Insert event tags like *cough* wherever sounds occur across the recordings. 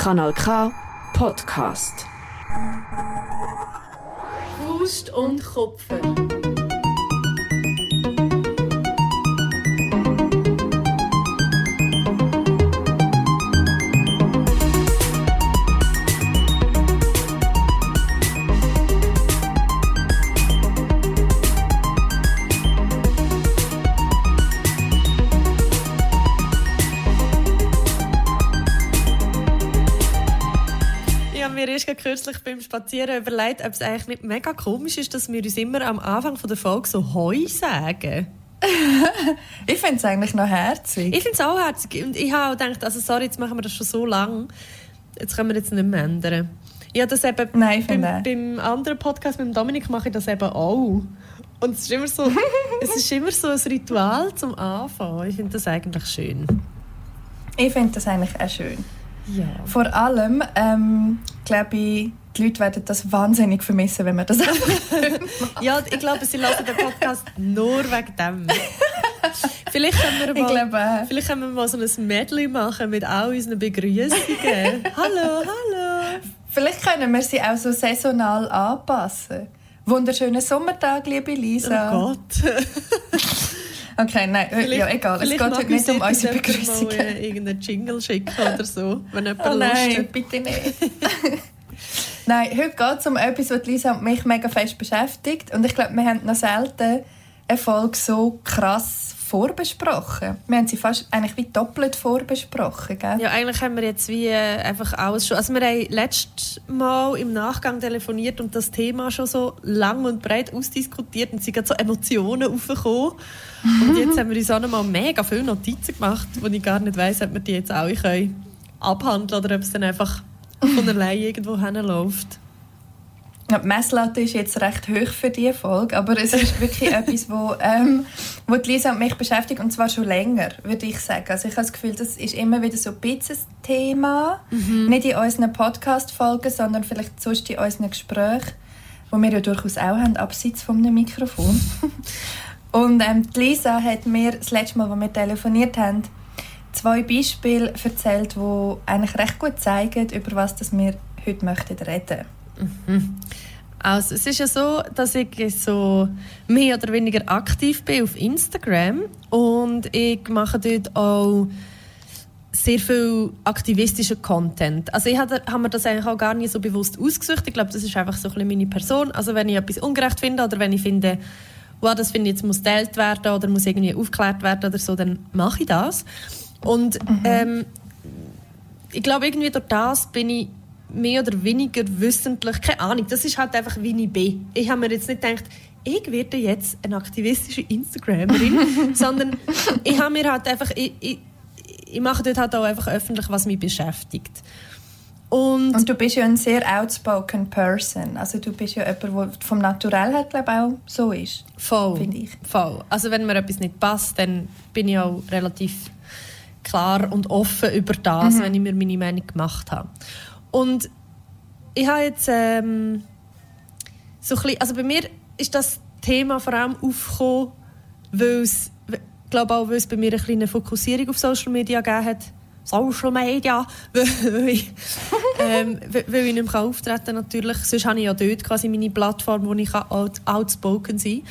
Kanal K Podcast. Faust und Kopfen. Kürzlich beim Spazieren überlegt, ob es eigentlich nicht mega komisch ist, dass wir uns immer am Anfang von der Folge so «Hoi» sagen. *laughs* Ich finde es eigentlich noch herzig. Ich finde es auch herzig. Und ich habe auch gedacht, also sorry, jetzt machen wir das schon so lange. Jetzt können wir jetzt nicht mehr ändern. Habe das eben Nein, ich beim, beim anderen Podcast mit Dominik mache ich das eben auch. Und es ist immer so, *laughs* es ist immer so ein Ritual zum Anfang. Ich finde das eigentlich schön. Ich finde das eigentlich auch schön. Ja. Vor allem, ähm, glaube ich, die Leute werden das wahnsinnig vermissen, wenn wir das. *laughs* Ja, ich glaube, sie hören den Podcast nur wegen dem. Vielleicht können wir mal, glaube auch. vielleicht können wir mal so ein Medley machen mit all unseren Begrüßungen. *laughs* hallo, hallo. Vielleicht können wir sie auch so saisonal anpassen. Wunderschönen Sommertag, liebe Lisa. Oh Gott. *laughs* Okay, nein, äh, ja, egal. Es vielleicht geht heute nicht um uns unsere jemand mal, äh, irgendeinen Jingle schicken oder so, wenn jemand Oh Lust nein, hat. bitte nicht. *laughs* nein, heute geht es um etwas, was Lisa und mich mega fest beschäftigt. Und ich glaube, wir haben noch selten eine Folge so krass vorbesprochen. Wir haben sie fast eigentlich wie doppelt vorbesprochen, gell? Ja, eigentlich haben wir jetzt wie äh, einfach alles schon. Also wir haben letztes Mal im Nachgang telefoniert und das Thema schon so lang und breit ausdiskutiert und sie sind so Emotionen aufgekommen. Und jetzt haben wir uns auch noch mal mega viele Notizen gemacht, wo ich gar nicht weiss, ob wir die jetzt alle können oder ob es dann einfach von allein irgendwo hinläuft. Ja, die Messlatte ist jetzt recht hoch für diese Folge, aber es ist wirklich *laughs* etwas, wo, ähm, wo die Lisa und mich beschäftigt, und zwar schon länger, würde ich sagen. Also ich habe das Gefühl, das ist immer wieder so ein bisschen ein Thema, nicht in unseren Podcast-Folgen, sondern vielleicht sonst in unseren Gesprächen, wo wir ja durchaus auch haben, abseits von einem Mikrofon. *laughs* und ähm, die Lisa hat mir das letzte Mal, als wir telefoniert haben, zwei Beispiele erzählt, die eigentlich recht gut zeigen, über was das wir heute möchten reden Also, es ist ja so, dass ich so mehr oder weniger aktiv bin auf Instagram und ich mache dort auch sehr viel aktivistischen Content. Also ich habe hab mir das eigentlich auch gar nicht so bewusst ausgesucht. Ich glaube, das ist einfach so ein bisschen meine Person. Also wenn ich etwas ungerecht finde oder wenn ich finde, wow, das finde ich jetzt muss geteilt werden oder muss irgendwie aufgeklärt werden oder so, dann mache ich das. Und ähm, ich glaube, irgendwie durch das bin ich mehr oder weniger wissentlich, keine Ahnung, das ist halt einfach, wie ich bin. Ich habe mir jetzt nicht gedacht, ich werde jetzt eine aktivistische Instagramerin, *laughs* sondern ich habe mir halt einfach, ich, ich, ich mache dort halt auch einfach öffentlich, was mich beschäftigt. Und, Und du bist ja ein sehr outspoken Person. Also du bist ja jemand, der vom Naturell her glaube auch so ist. voll, finde ich. voll. Also wenn mir etwas nicht passt, dann bin ich auch relativ klar und offen über das, Mhm. wenn ich mir meine Meinung gemacht habe. Und ich habe jetzt ähm, so ein bisschen, also bei mir ist das Thema vor allem aufgekommen, weil es, ich glaube auch, weil es bei mir eine kleine Fokussierung auf Social Media gegeben hat. Social Media, *laughs* weil, ich, ähm, weil ich nicht mehr auftreten kann, natürlich. Sonst habe ich ja dort quasi meine Plattform, wo ich out, outspoken sein kann.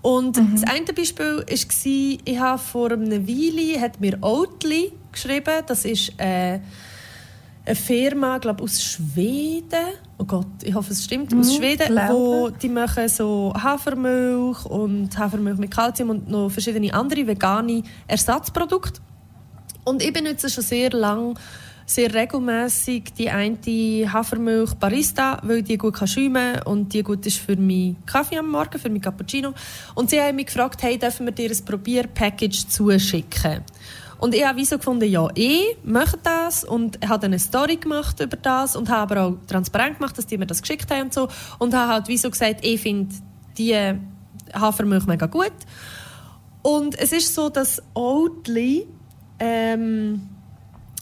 Und das eine Beispiel war, ich habe vor einer Weile hat mir Oatly geschrieben. Das ist äh, eine Firma, glaube aus Schweden. Oh Gott, ich hoffe, es stimmt. Aus Mhm, Schweden, glaube. wo die machen so Hafermilch und Hafermilch mit Kalzium und noch verschiedene andere vegane Ersatzprodukte. Und ich benutze schon sehr lang, sehr regelmäßig die eine Hafermilch Barista, weil die gut kann schäumen und die gut ist für meinen Kaffee am Morgen, für meinen Cappuccino. Und sie haben mich gefragt, hey, dürfen wir dir ein Probier-Package zuschicken? Und ich habe wie so gefunden, ja, ich möchte das und habe eine Story gemacht über das und habe aber auch transparent gemacht, dass die mir das geschickt haben und so. Und habe halt wie so gesagt, ich finde die Hafermilch mega gut. Und es ist so, dass Oatly ähm,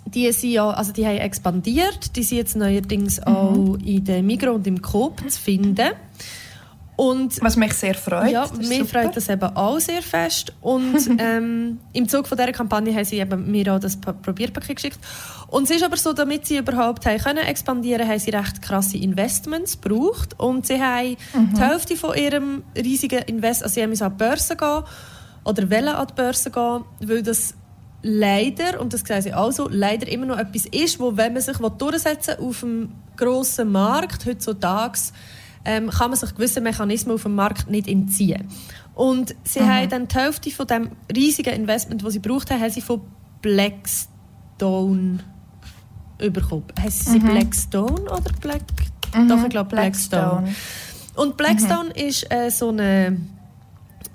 die, sind ja, also die haben expandiert. Die sind jetzt neuerdings auch in der Migros und im Coop zu finden. Und Was mich sehr freut. ja, mir super. freut das eben auch sehr fest. Und *laughs* ähm, im Zuge von dieser Kampagne haben sie eben mir auch das Pa- Probierpaket geschickt. Und es ist aber so, damit sie überhaupt haben können expandieren, haben sie recht krasse Investments gebraucht. Und sie haben die Hälfte von ihrem riesigen Invest, also sie haben müssen an die Börse gehen oder wollen an die Börse gehen, weil das leider, und das sehen sie auch so, leider immer noch etwas ist, wo, wenn man sich durchsetzen will auf dem grossen Markt, heutzutage, ähm, kann man sich gewisse Mechanismen auf dem Markt nicht entziehen. Und sie haben dann die Hälfte von dem riesigen Investment, das sie gebraucht haben, haben sie von Blackstone bekommen. Heißt sie Blackstone oder Black? Doch, ich glaube Blackstone. Und Blackstone ist äh, so eine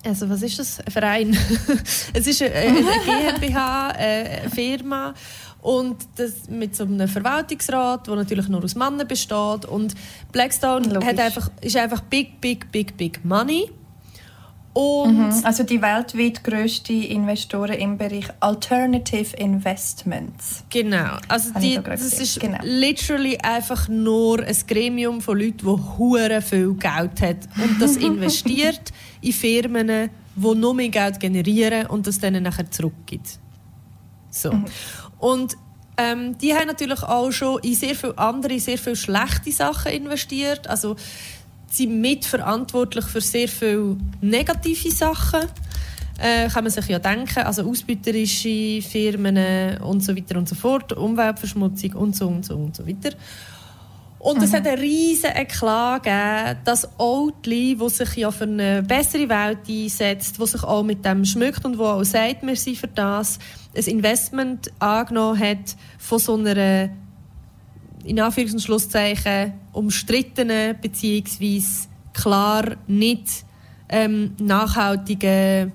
also was ist das? Ein Verein. *laughs* es ist eine, eine *laughs* GmbH, äh, eine Firma und das mit so einem Verwaltungsrat, der natürlich nur aus Männern besteht. Und Blackstone Logisch. hat einfach, ist einfach big, big, big, big money. Und Mhm. Also die weltweit grösste Investoren im Bereich Alternative Investments. Genau. Also die, das gesehen. ist Genau. literally einfach nur ein Gremium von Leuten, die hure viel Geld hat und das *laughs* investiert in Firmen, die noch mehr Geld generieren und das dann nachher zurückgibt. So. Mhm. Und ähm, die haben natürlich auch schon in sehr viele andere, sehr viele schlechte Sachen investiert. Also sie sind mitverantwortlich für sehr viele negative Sachen. Äh, kann man sich ja denken, also ausbeuterische Firmen und so weiter und so fort, Umweltverschmutzung und so und so und so weiter. Und es hat einen riesen Eklat gegeben, dass Oatly, wo sich ja für eine bessere Welt einsetzt, wo sich auch mit dem schmückt und wo auch sagt, wir sind für das, ein Investment angenommen hat von so einer in Anführungs- und Schlusszeichen umstrittenen beziehungsweise klar nicht ähm, nachhaltigen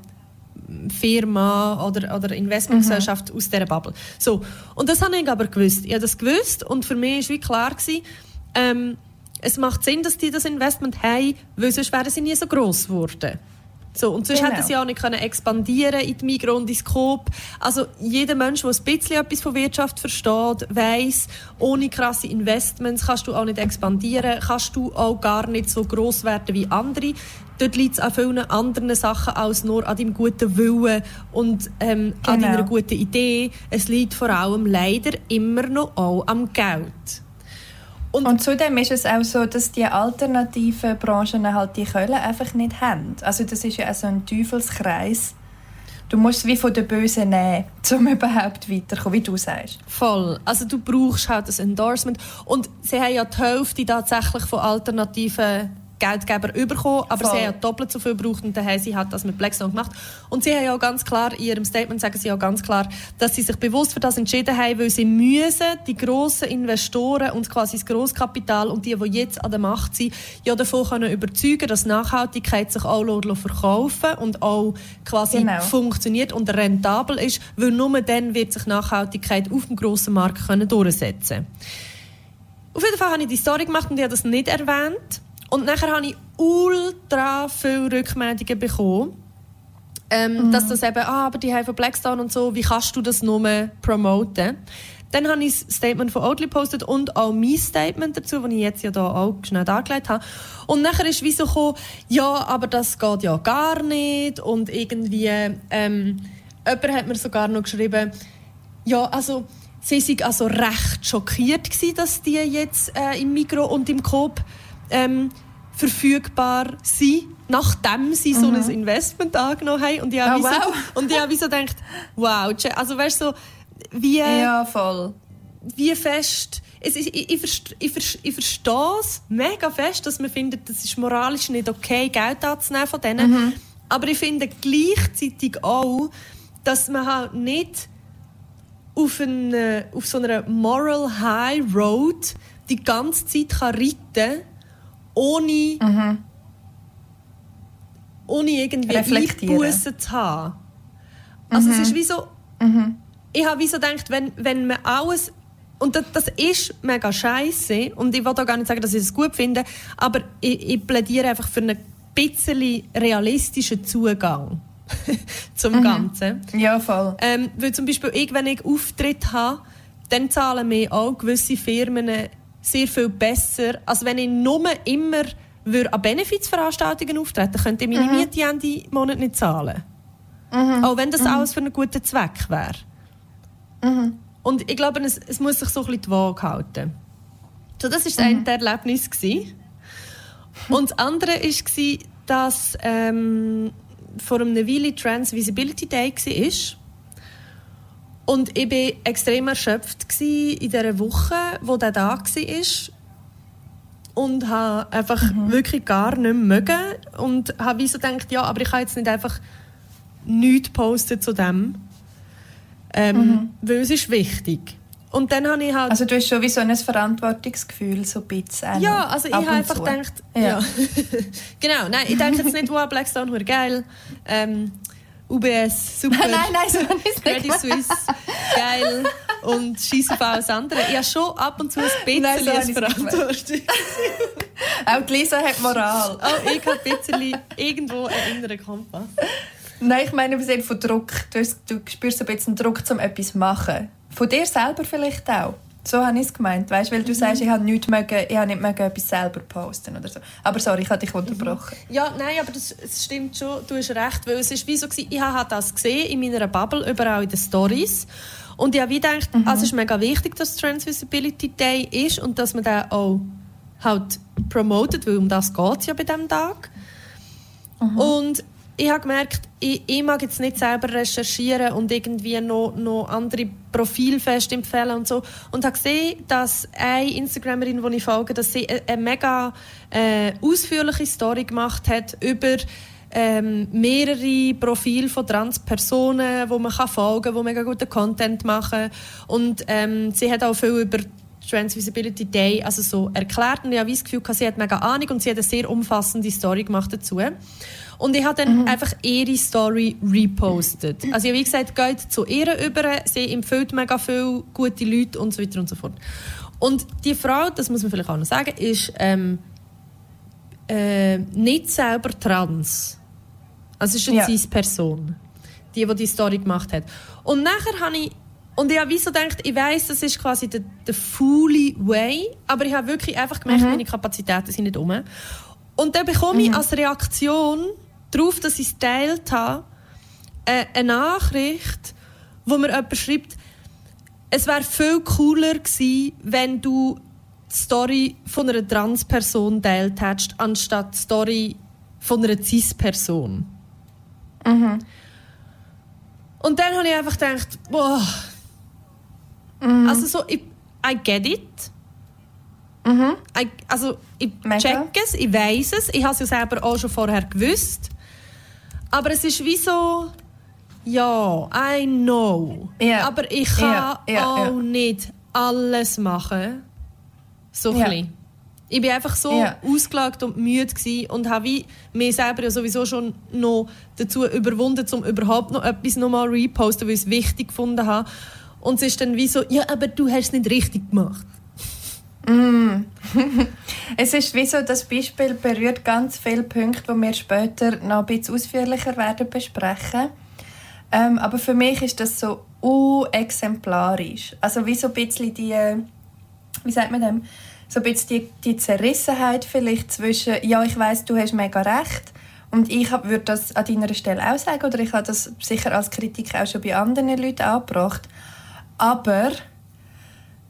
Firma oder, oder Investmentgesellschaft aus dieser Bubble. So. Und das habe ich aber gewusst. Ich habe das gewusst und für mich war wie klar, gewesen, ähm, es macht Sinn, dass die das Investment haben, weil sonst wären sie nie so gross geworden. So, und sonst Genau. hätten sie auch nicht können expandieren in die Migros und in Coop. Also jeder Mensch, der ein bisschen etwas von Wirtschaft versteht, weiss, ohne krasse Investments kannst du auch nicht expandieren, kannst du auch gar nicht so gross werden wie andere. Dort liegt es an vielen anderen Sachen als nur an deinem guten Willen und ähm, an Genau. deiner guten Idee. Es liegt vor allem leider immer noch auch am Geld. Und zudem ist es auch so, dass die alternativen Branchen halt die Kohle einfach nicht haben. Also das ist ja auch so ein Teufelskreis. Du musst es wie von den Bösen nehmen, *laughs* um überhaupt weiterzukommen, wie du sagst. Voll. Also du brauchst halt das Endorsement. Und sie haben ja die Hälfte tatsächlich von alternativen Geldgebern bekommen, aber Voll. sie haben ja doppelt so viel gebraucht und haben sie halt das mit Blackstone gemacht. Und sie haben ja auch ganz klar, in ihrem Statement sagen sie ja ganz klar, dass sie sich bewusst für das entschieden haben, weil sie müssen die grossen Investoren und quasi das Grosskapital und die, die jetzt an der Macht sind, ja davon können überzeugen, dass Nachhaltigkeit sich auch verkaufen und auch quasi Genau. funktioniert und rentabel ist, weil nur dann wird sich Nachhaltigkeit auf dem grossen Markt können durchsetzen Auf jeden Fall habe ich die Story gemacht und ich habe das nicht erwähnt. Und nachher habe ich ultra viele Rückmeldungen bekommen. Ähm, Dass das eben, ah, aber die haben von Blackstone und so, wie kannst du das nur promoten? Dann habe ich das Statement von Oatly gepostet und auch mein Statement dazu, das ich jetzt ja da auch schnell dargelegt habe. Und nachher ist wie so gekommen, ja, aber das geht ja gar nicht. Und irgendwie, ähm, jemand hat mir sogar noch geschrieben, ja, also sie waren also recht schockiert, gewesen, dass die jetzt äh, im Mikro und im Coop ähm, verfügbar sind, nachdem sie so ein Investment angenommen haben. Und ich habe Oh, wie so, wow. *laughs* und ich habe so gedacht, wow, also weißt du, so, wie, Ja, voll. wie fest... Es ist, ich, ich, ich, ich verstehe es mega fest, dass man findet, das ist moralisch nicht okay, Geld anzunehmen von denen. Aber ich finde gleichzeitig auch, dass man halt nicht auf, eine, auf so einer Moral High Road die ganze Zeit kann reiten ohne, ohne irgendwie. Einbußen zu haben. Also es ist wie so... Ich habe wie so gedacht, wenn, wenn man alles... Und das, das ist mega scheiße und ich will auch gar nicht sagen, dass ich es gut finde, aber ich, ich plädiere einfach für einen bisschen realistischen Zugang *laughs* zum Ganzen. Ja, voll. Ähm, weil zum Beispiel ich, wenn ich Auftritt habe, dann zahlen mir auch gewisse Firmen sehr viel besser, als wenn ich nur immer würde an Benefizveranstaltungen auftreten, könnte ich meine Mhm. Miete Ende Monat nicht zahlen. Auch wenn das alles für einen guten Zweck wäre. Mhm. Und ich glaube, es, es muss sich so ein bisschen die Waage halten. So, das war das Mhm. eine Erlebnis. Gewesen. Und das andere war, dass ähm, vor einem Weile Trans Visibility Day war. Und ich war extrem erschöpft in dieser Woche, wo der da war. Und habe einfach wirklich gar nicht mögen. Und habe wie so gedacht, ja, aber ich kann jetzt nicht einfach nichts posten zu dem. Ähm, Weil es ist wichtig. Und dann habe ich halt... Also du hast schon wie so ein Verantwortungsgefühl, so ein bisschen. auch Ja, also ich ab habe einfach zu. gedacht, Ja. ja. *laughs* genau, nein, ich denke jetzt nicht, *laughs* wow, Blackstone, geil. Ähm, UBS, super. nein, nein, so nicht Credit. Suisse, geil. Und scheiß auf alles andere. Ich habe schon ab und zu ein bisschen Nein, so Verantwortung. *laughs* Auch die Lisa hat Moral. Oh, ich habe ein bisschen irgendwo einen inneren Kompass. Nein, ich meine Sinne von Druck. Du, du spürst ein bisschen Druck, um etwas zu machen. Von dir selber vielleicht auch. So habe ich es gemeint. Weißt, weil du sagst, ich habe nicht mögen, ich habe nicht mögen, etwas selber posten oder so. Aber sorry, ich habe dich unterbrochen. Ja, nein, aber das, es stimmt schon, du hast recht, weil es ist wie so gewesen, ich habe das gesehen in meiner Bubble, überall in den Stories und ich habe wie gedacht, also es ist mega wichtig, dass Trans Visibility Day ist und dass man den auch halt promotet, weil um das geht es ja bei diesem Tag. Und ich habe gemerkt, ich, ich mag jetzt nicht selber recherchieren und irgendwie noch, noch andere Profile fest empfehlen und so. Und habe gesehen, dass eine Instagramerin, die ich folge, dass sie eine, eine mega äh, ausführliche Story gemacht hat über ähm, mehrere Profile von Transpersonen, wo man kann folgen kann, die mega guten Content machen. Und ähm, sie hat auch viel über Trans Visibility Day also so erklärt und ich habe das Gefühl, sie hat mega Ahnung und sie hat eine sehr umfassende Story gemacht dazu. Und ich habe dann einfach ihre Story repostet. Also ich habe wie gesagt, geht zu ihr über, sie empfiehlt mega viele gute Leute und so weiter und so fort. Und die Frau, das muss man vielleicht auch noch sagen, ist ähm, äh, nicht selber trans. Also es ist eine Ja. Cis-Person, die, die die Story gemacht hat. Und nachher habe ich und ich habe wie so gedacht, ich weiss, das ist quasi der, der fully way, aber ich habe wirklich einfach gemerkt, meine Kapazitäten sind nicht um. Und dann bekomme ich als Reaktion darauf, dass ich es geteilt habe, äh, eine Nachricht, wo mir jemand schreibt, es wäre viel cooler gewesen, wenn du die Story von einer Transperson teilt hättest, anstatt die Story von einer Cis-Person. Und dann habe ich einfach gedacht, boah. Also so, ich, I get it. I, also ich Mega. check es, ich weiß es, ich habe es ja selber auch schon vorher gewusst. Aber es ist wie so, ja, I know. Ja. Aber ich kann ja, auch nicht alles machen. So Ja. Ich war einfach so Ja. ausgelagt und müde und habe mir selber ja sowieso schon noch dazu überwunden, um überhaupt noch etwas nochmal reposten, weil ich es wichtig gefunden habe. Und es ist dann wie so, ja, aber du hast es nicht richtig gemacht. *laughs* Es ist wie so, das Beispiel berührt ganz viele Punkte, die wir später noch ein bisschen ausführlicher werden besprechen. Ähm, aber für mich ist das so exemplarisch. Also wie so ein bisschen die, wie sagt man dem, so ein bisschen die, die Zerrissenheit vielleicht zwischen, ja, ich weiß, du hast mega recht und ich würde das an deiner Stelle auch sagen oder ich habe das sicher als Kritik auch schon bei anderen Leuten angebracht. Aber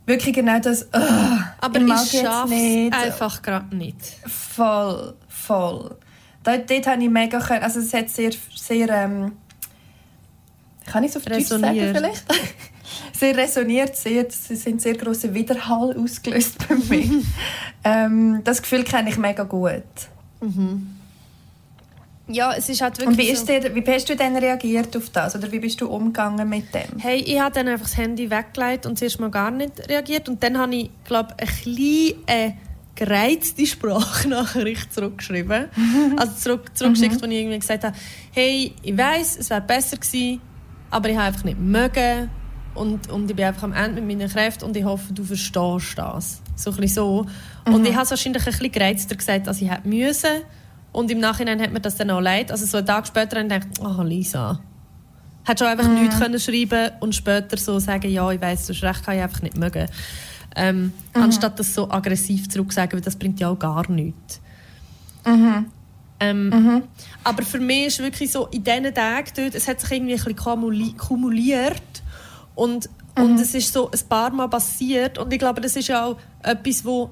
wirklich genau das, «Ugh, Aber ich ich schaffe es einfach gerade nicht. Voll, voll. Dort, dort habe ich mega können, also es hat sehr, sehr, ähm, kann ich so auf Deutsch sagen vielleicht? *laughs* sehr resoniert, sehr, es sind sehr große Widerhall ausgelöst bei mir. *laughs* ähm, das Gefühl kenne ich mega gut. Ja, es ist halt Und wie, ist dir, wie hast du denn reagiert auf das? Oder wie bist du umgegangen mit dem? Hey, ich habe dann einfach das Handy weggelegt und zuerst mal gar nicht reagiert. Und dann habe ich, glaube ich, ein bisschen eine gereizte *laughs* Sprachnachricht zurückgeschrieben. *laughs* also zurück, zurückgeschickt, wo ich irgendwie gesagt habe, hey, ich weiß, es wäre besser gewesen, aber ich habe einfach nicht mögen. Und, und ich bin einfach am Ende mit meinen Kräften und ich hoffe, du verstehst das. So ein bisschen so. Und ich habe es wahrscheinlich ein bisschen gereizter gesagt, als ich hätte müssen. Und im Nachhinein hat mir das dann auch leid. Also so einen Tag später habe ich gedacht, oh Lisa, Hätte schon einfach nichts können schreiben und später so sagen, ja, ich weiss, du hast recht, kann ich einfach nicht mögen. Ähm, Anstatt das so aggressiv zurückzusagen, weil das bringt ja auch gar nichts. Mhm. Ähm, mhm. Aber für mich ist wirklich so, in diesen Tagen dort, es hat sich irgendwie ein bisschen kumuliert und, mhm. und es ist so ein paar Mal passiert und ich glaube, das ist ja auch etwas, wo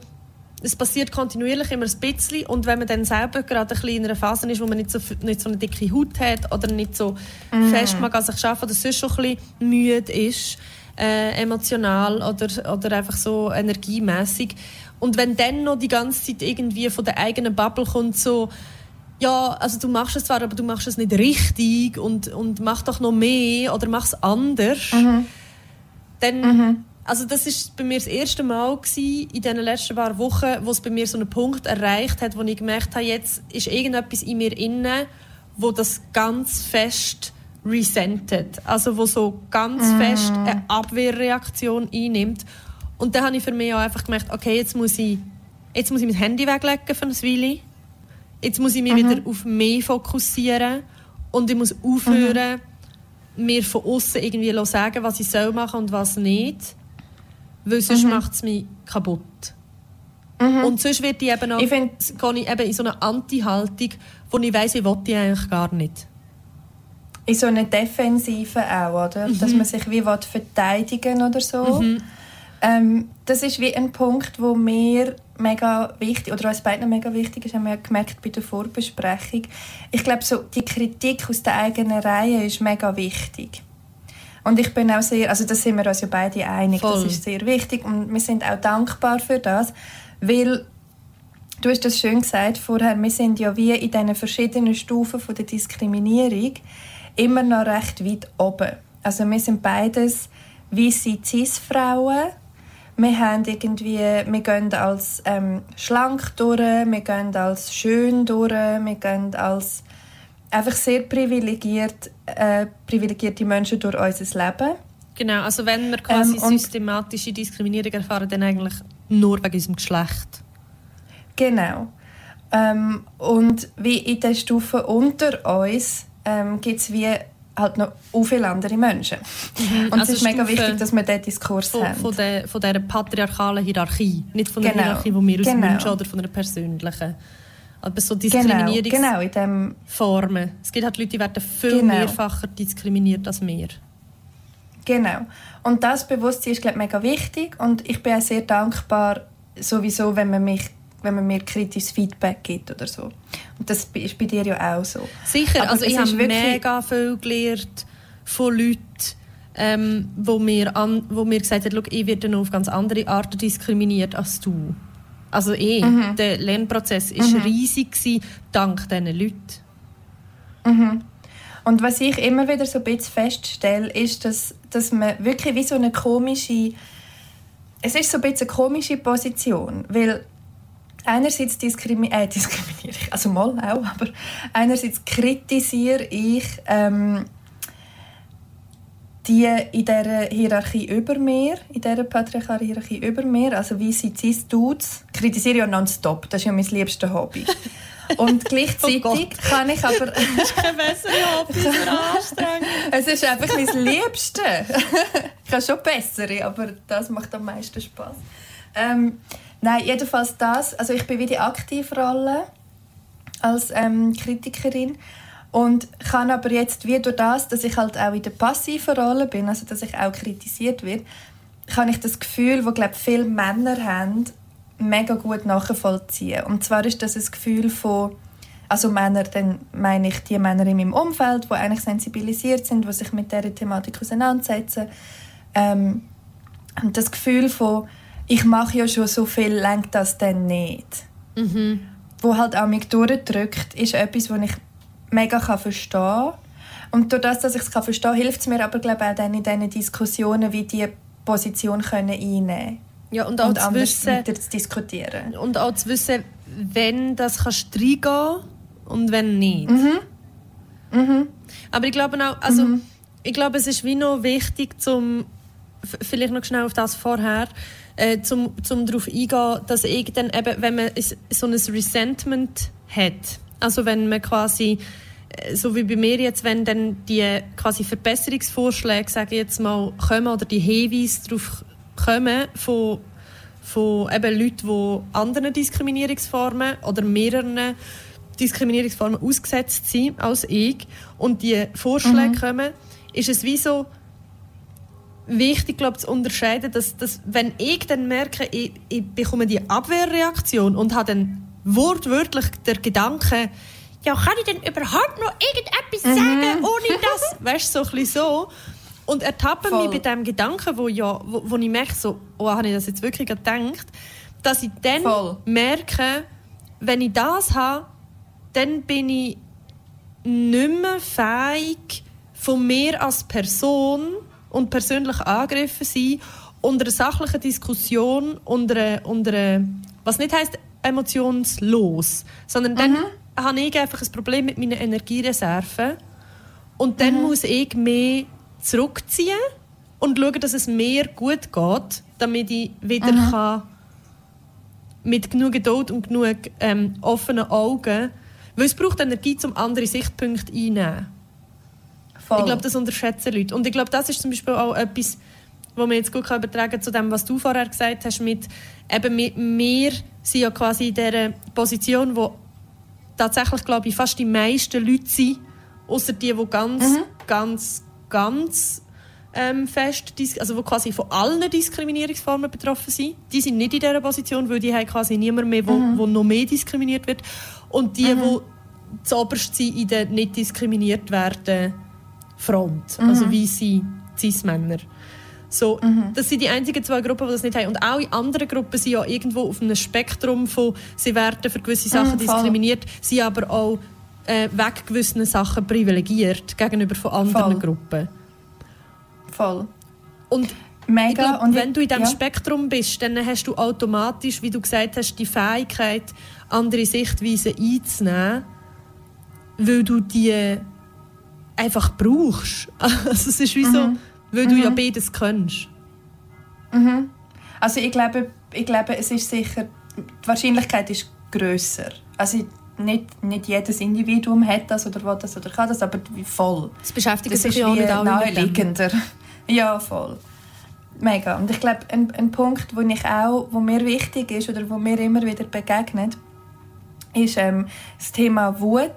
es passiert kontinuierlich immer ein bisschen und wenn man dann selber gerade ein bisschen in einer Phase ist, wo man nicht so, nicht so eine dicke Haut hat oder nicht so mhm. fest mag an sich arbeiten oder sonst schon ein bisschen müde ist, äh, emotional oder, oder einfach so energiemäßig und wenn dann noch die ganze Zeit irgendwie von der eigenen Bubble kommt so ja, also du machst es zwar, aber du machst es nicht richtig und, und mach doch noch mehr oder mach es anders, mhm. dann, mhm. Also das ist bei mir das erste Mal gewesen, in den letzten paar Wochen, wo es bei mir so einen Punkt erreicht hat, wo ich gemerkt habe, jetzt ist irgendetwas in mir inne, wo das ganz fest resentet, also wo so ganz mhm. fest eine Abwehrreaktion einnimmt. Und dann habe ich für mich auch einfach gemerkt, okay, jetzt muss ich, jetzt muss ich mein Handy weglegen für ein Weile Jetzt muss ich mich mhm. wieder auf mich fokussieren und ich muss aufhören, mhm. mir von außen irgendwie sagen, was ich soll machen und was nicht, weil sonst mhm. macht es mich kaputt. Mhm. Und sonst wird ich eben auch, ich find, ich eben in so eine Anti-Haltung, wo ich weiss, ich will die eigentlich gar nicht. In so eine Defensive auch, oder? Mhm. Dass man sich wie verteidigen oder so. Mhm. Ähm, das ist wie ein Punkt, wo mir mega wichtig oder uns beiden mega wichtig ist, haben wir gemerkt bei der Vorbesprechung. Ich glaube, so die Kritik aus der eigenen Reihe ist mega wichtig. Und ich bin auch sehr, also da sind wir uns ja beide einig, Voll. das ist sehr wichtig und wir sind auch dankbar für das, weil du hast das schön gesagt vorher, wir sind ja wie in diesen verschiedenen Stufen von der Diskriminierung immer noch recht weit oben. Also wir sind beides weiße Cis-Frauen, wir haben irgendwie, wir gehen als ähm, schlank durch, wir gehen als schön durch, wir gehen als einfach sehr privilegiert, äh, privilegierte Menschen durch unser Leben. Genau, also wenn wir quasi ähm, systematische Diskriminierung erfahren, dann eigentlich nur wegen unserem Geschlecht. Genau. Ähm, und wie in der Stufe unter uns ähm, gibt es wie halt noch viele andere Menschen. Mhm. Und also es ist mega wichtig, dass wir diesen Diskurs von, haben. Von, der, von dieser patriarchalen Hierarchie. Nicht von der genau. Hierarchie, die wir uns genau. wünschen, oder von einer persönlichen. Aber so Diskriminierungsformen. Genau, genau dem... Es gibt halt Leute, die werden viel genau. mehrfacher diskriminiert als wir. Genau. Und das Bewusstsein ist, glaube ich, mega wichtig. Und ich bin auch sehr dankbar, sowieso, wenn man mich wenn man mir kritisches Feedback gibt oder so. Und das ist bei dir ja auch so. Sicher, Aber also ich habe mega viel gelernt von Leuten, ähm, wo, mir an, wo mir gesagt haben, ich werde auf ganz andere Arten diskriminiert als du. Also eh, mhm. der Lernprozess war mhm. riesig gewesen, dank diesen Leuten. Mhm. Und was ich immer wieder so ein bisschen feststelle, ist, dass, dass man wirklich wie so eine komische es ist so ein bisschen eine komische Position, weil einerseits diskrimi äh, *laughs* diskriminiere ich, also mal auch, aber einerseits kritisiere ich ähm, die in dieser Hierarchie über mir, in dieser patriarchalen Hierarchie über mir, also wie sie cis Dudes, kritisiere ich ja nonstop, das ist ja mein liebstes Hobby. Und *laughs* gleichzeitig oh kann ich aber... *laughs* das ist kein besseres Hobby, anstrengend. *laughs* es ist einfach mein Liebste. ich habe schon bessere, aber das macht am meisten Spaß. Ähm, Nein, jedenfalls das. Also ich bin wieder die Aktivrolle als ähm, Kritikerin und kann aber jetzt wie durch das, dass ich halt auch in der passiven Rolle bin, also dass ich auch kritisiert werde, kann ich das Gefühl, wo glaube viele Männer haben, mega gut nachvollziehen. Und zwar ist das ein Gefühl von also Männer, dann meine ich die Männer in meinem Umfeld, die eigentlich sensibilisiert sind, die sich mit dieser Thematik auseinandersetzen. Ähm, und das Gefühl von ich mache ja schon so viel, lenkt das dann nicht. Mhm. Wo halt auch mich durchdrückt, ist etwas, was ich mega verstehen kann. Und durch das, dass ich es verstehen kann, hilft es mir aber glaube auch dann in diesen Diskussionen, wie die Position können einnehmen ja, und auch und zu wissen, zu diskutieren. Und auch zu wissen, wenn das kannst reingehen und wenn nicht. Mhm. Mhm. Aber ich glaube auch, also mhm. ich glaube, es ist wie noch wichtig, zum vielleicht noch schnell auf das vorher, äh, zum, zum darauf eingehen, dass ich dann eben, wenn man so ein Resentment hat, also wenn man quasi äh, so wie bei mir jetzt, wenn dann die quasi Verbesserungsvorschläge, sage ich jetzt mal, kommen oder die Hinweise darauf kommen von, von eben Leuten, die anderen Diskriminierungsformen oder mehreren Diskriminierungsformen ausgesetzt sind als ich und die Vorschläge mhm. kommen, ist es wie so wichtig, glaube zu unterscheiden, dass, dass wenn ich dann merke, ich, ich bekomme die Abwehrreaktion und habe dann wortwörtlich der Gedanke, ja, kann ich denn überhaupt noch irgendetwas mhm. sagen, ohne das? *laughs* weißt du, so ein bisschen so. Und ertappe mich bei dem Gedanken, wo, ja, wo, wo ich merke, so, oh, habe ich das jetzt wirklich gedacht, dass ich dann Voll. merke, wenn ich das habe, dann bin ich nicht mehr fähig, von mir als Person und persönlich angegriffen sein, unter einer sachlichen Diskussion, unter einer, unter einer, was nicht heisst emotionslos, sondern dann mhm. habe ich einfach ein Problem mit meinen Energiereserven und dann mhm. muss ich mehr zurückziehen und schauen, dass es mir gut geht, damit ich wieder mhm. kann mit genug Geduld und genug ähm, offenen Augen, weil es braucht Energie, um andere Sichtpunkte einzunehmen. Voll. Ich glaube, das unterschätzen Leute. Und ich glaube, das ist zum Beispiel auch etwas, was man jetzt gut kann übertragen zu dem, was du vorher gesagt hast, mit eben mit, wir sind ja quasi in dieser Position, wo tatsächlich, glaube ich, fast die meisten Leute sind, außer die, die ganz, mhm. ganz ganz ähm, fest, also wo quasi von allen Diskriminierungsformen betroffen sind. Die sind nicht in dieser Position, weil die haben quasi niemand mehr, wo, mhm. wo noch mehr diskriminiert wird. Und die, mhm. die zuoberst sind in der nicht diskriminiert werden Front, mhm. also weiße Cis-Männer. So, mhm. Das sind die einzigen zwei Gruppen, die das nicht haben. Und auch in anderen Gruppen sind ja irgendwo auf einem Spektrum von, sie werden für gewisse Sachen mhm, diskriminiert, sind aber auch äh, weg gewissen Sachen privilegiert gegenüber von anderen Voll. Gruppen. Voll. Und Mega. Glaub, und wenn du in diesem ja. Spektrum bist, dann hast du automatisch, wie du gesagt hast, die Fähigkeit, andere Sichtweisen einzunehmen, weil du die einfach brauchst. *laughs* Also es ist wie mhm. so, weil du ja mhm. beides kannst. Mhm. Also ich glaube, ich glaube, es ist sicher, die Wahrscheinlichkeit ist grösser. Also nicht, nicht jedes Individuum hat das oder will das oder kann das, aber voll. Das beschäftigt das sich ja nicht alle naheliegender. Ja, voll. Mega. Und ich glaube, ein, ein Punkt, wo, ich auch, wo mir wichtig ist oder wo mir immer wieder begegnet, ist ähm, das Thema Wut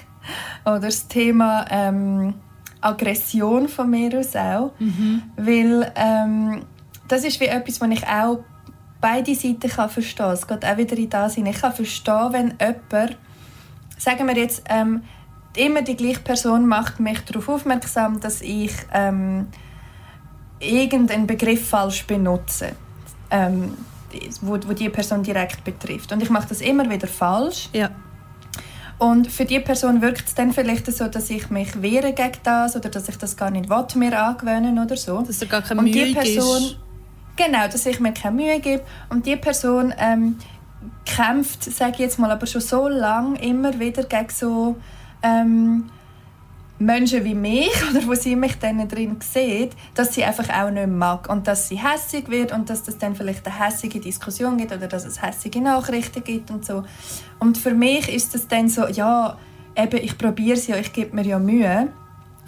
*laughs* oder das Thema ähm, Aggression von mir aus auch. Mhm. Weil ähm, das ist wie etwas, was ich auch beide Seiten kann verstehen kann. Es geht auch wieder in das hinein. Ich kann verstehen, wenn jemand, sagen wir jetzt, ähm, immer die gleiche Person macht mich darauf aufmerksam, dass ich ähm, irgendeinen Begriff falsch benutze, ähm, wo, wo die Person direkt betrifft. Und ich mache das immer wieder falsch. Ja. Und für die Person wirkt es dann vielleicht so, dass ich mich wehre gegen das oder dass ich das gar nicht will, mir angewöhnen oder so. Dass du gar keine Mühe die Person, ist. Genau, dass ich mir keine Mühe gebe. Und die Person ähm, kämpft, sage ich jetzt mal, aber schon so lange immer wieder gegen so ähm, Menschen wie mich *laughs* oder wo sie mich dann drin sieht, dass sie einfach auch nicht mag und dass sie hässig wird und dass das dann vielleicht eine hässige Diskussion gibt oder dass es hässige Nachrichten gibt und so. Und für mich ist das dann so, ja, eben, ich probiere es ja, ich gebe mir ja Mühe.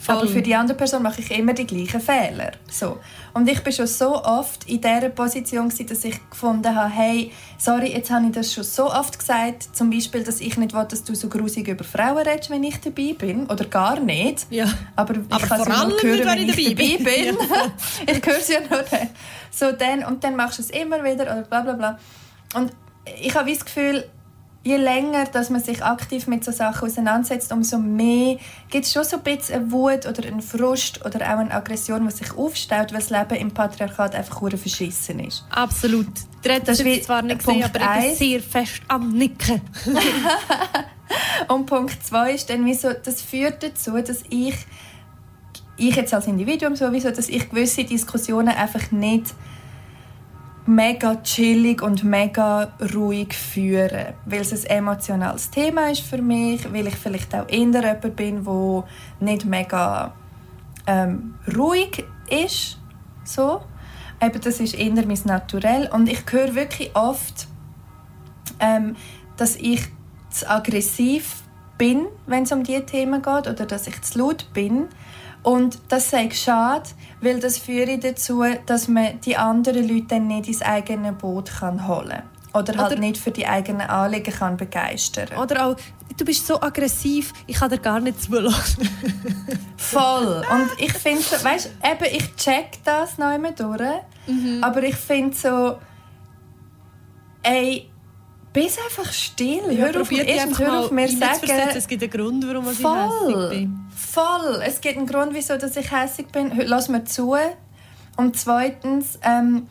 Voll. Aber für die andere Person mache ich immer die gleichen Fehler. So. Und ich bin schon so oft in dieser Position, dass ich gefunden habe, hey, sorry, jetzt habe ich das schon so oft gesagt, zum Beispiel, dass ich nicht will, dass du so grusig über Frauen redest, wenn ich dabei bin. Oder gar nicht. Ja. Aber ich Aber kann es ja nur hören, wenn ich dabei bin. bin. *laughs* ich höre es ja nur dann. So, dann. Und dann machst du es immer wieder oder bla bla bla. Und ich habe das Gefühl, je länger dass man sich aktiv mit so Sachen auseinandersetzt, umso mehr gibt es schon so ein bisschen eine Wut oder einen Frust oder auch eine Aggression, die sich aufstaut, weil das Leben im Patriarchat einfach hure verschissen ist. Absolut. Das ist zwar nicht gesehen, aber ich bin sehr fest am Nicken. *laughs* Und Punkt 2 ist dann, wieso, das führt dazu, dass ich, ich jetzt als Individuum sowieso, dass ich gewisse Diskussionen einfach nicht mega chillig und mega ruhig führen, weil es ein emotionales Thema ist für mich, weil ich vielleicht auch eher jemand bin, wo nicht mega ähm, ruhig ist, so. Eben, das ist eher mein Naturell. Und ich höre wirklich oft, ähm, dass ich zu aggressiv bin, wenn es um diese Themen geht oder dass ich zu laut bin Und das sei schade, weil das führt dazu, dass man die anderen Leute dann nicht ins eigene Boot kann holen kann. Oder halt Oder- nicht für die eigenen Anliegen kann begeistern Oder auch, du bist so aggressiv, ich kann dir gar nicht zulassen. *laughs* Voll. Und ich finde so, weißt eben, ich check das noch immer durch. Aber ich finde so, ey, bist einfach still. hör auf, erstens einfach hör auf mir sagen. Es gibt einen Grund, warum ich Voll. bin. Voll. Es gibt einen Grund, wieso dass ich hässlich bin. Lass mir zu. Und zweitens, ähm,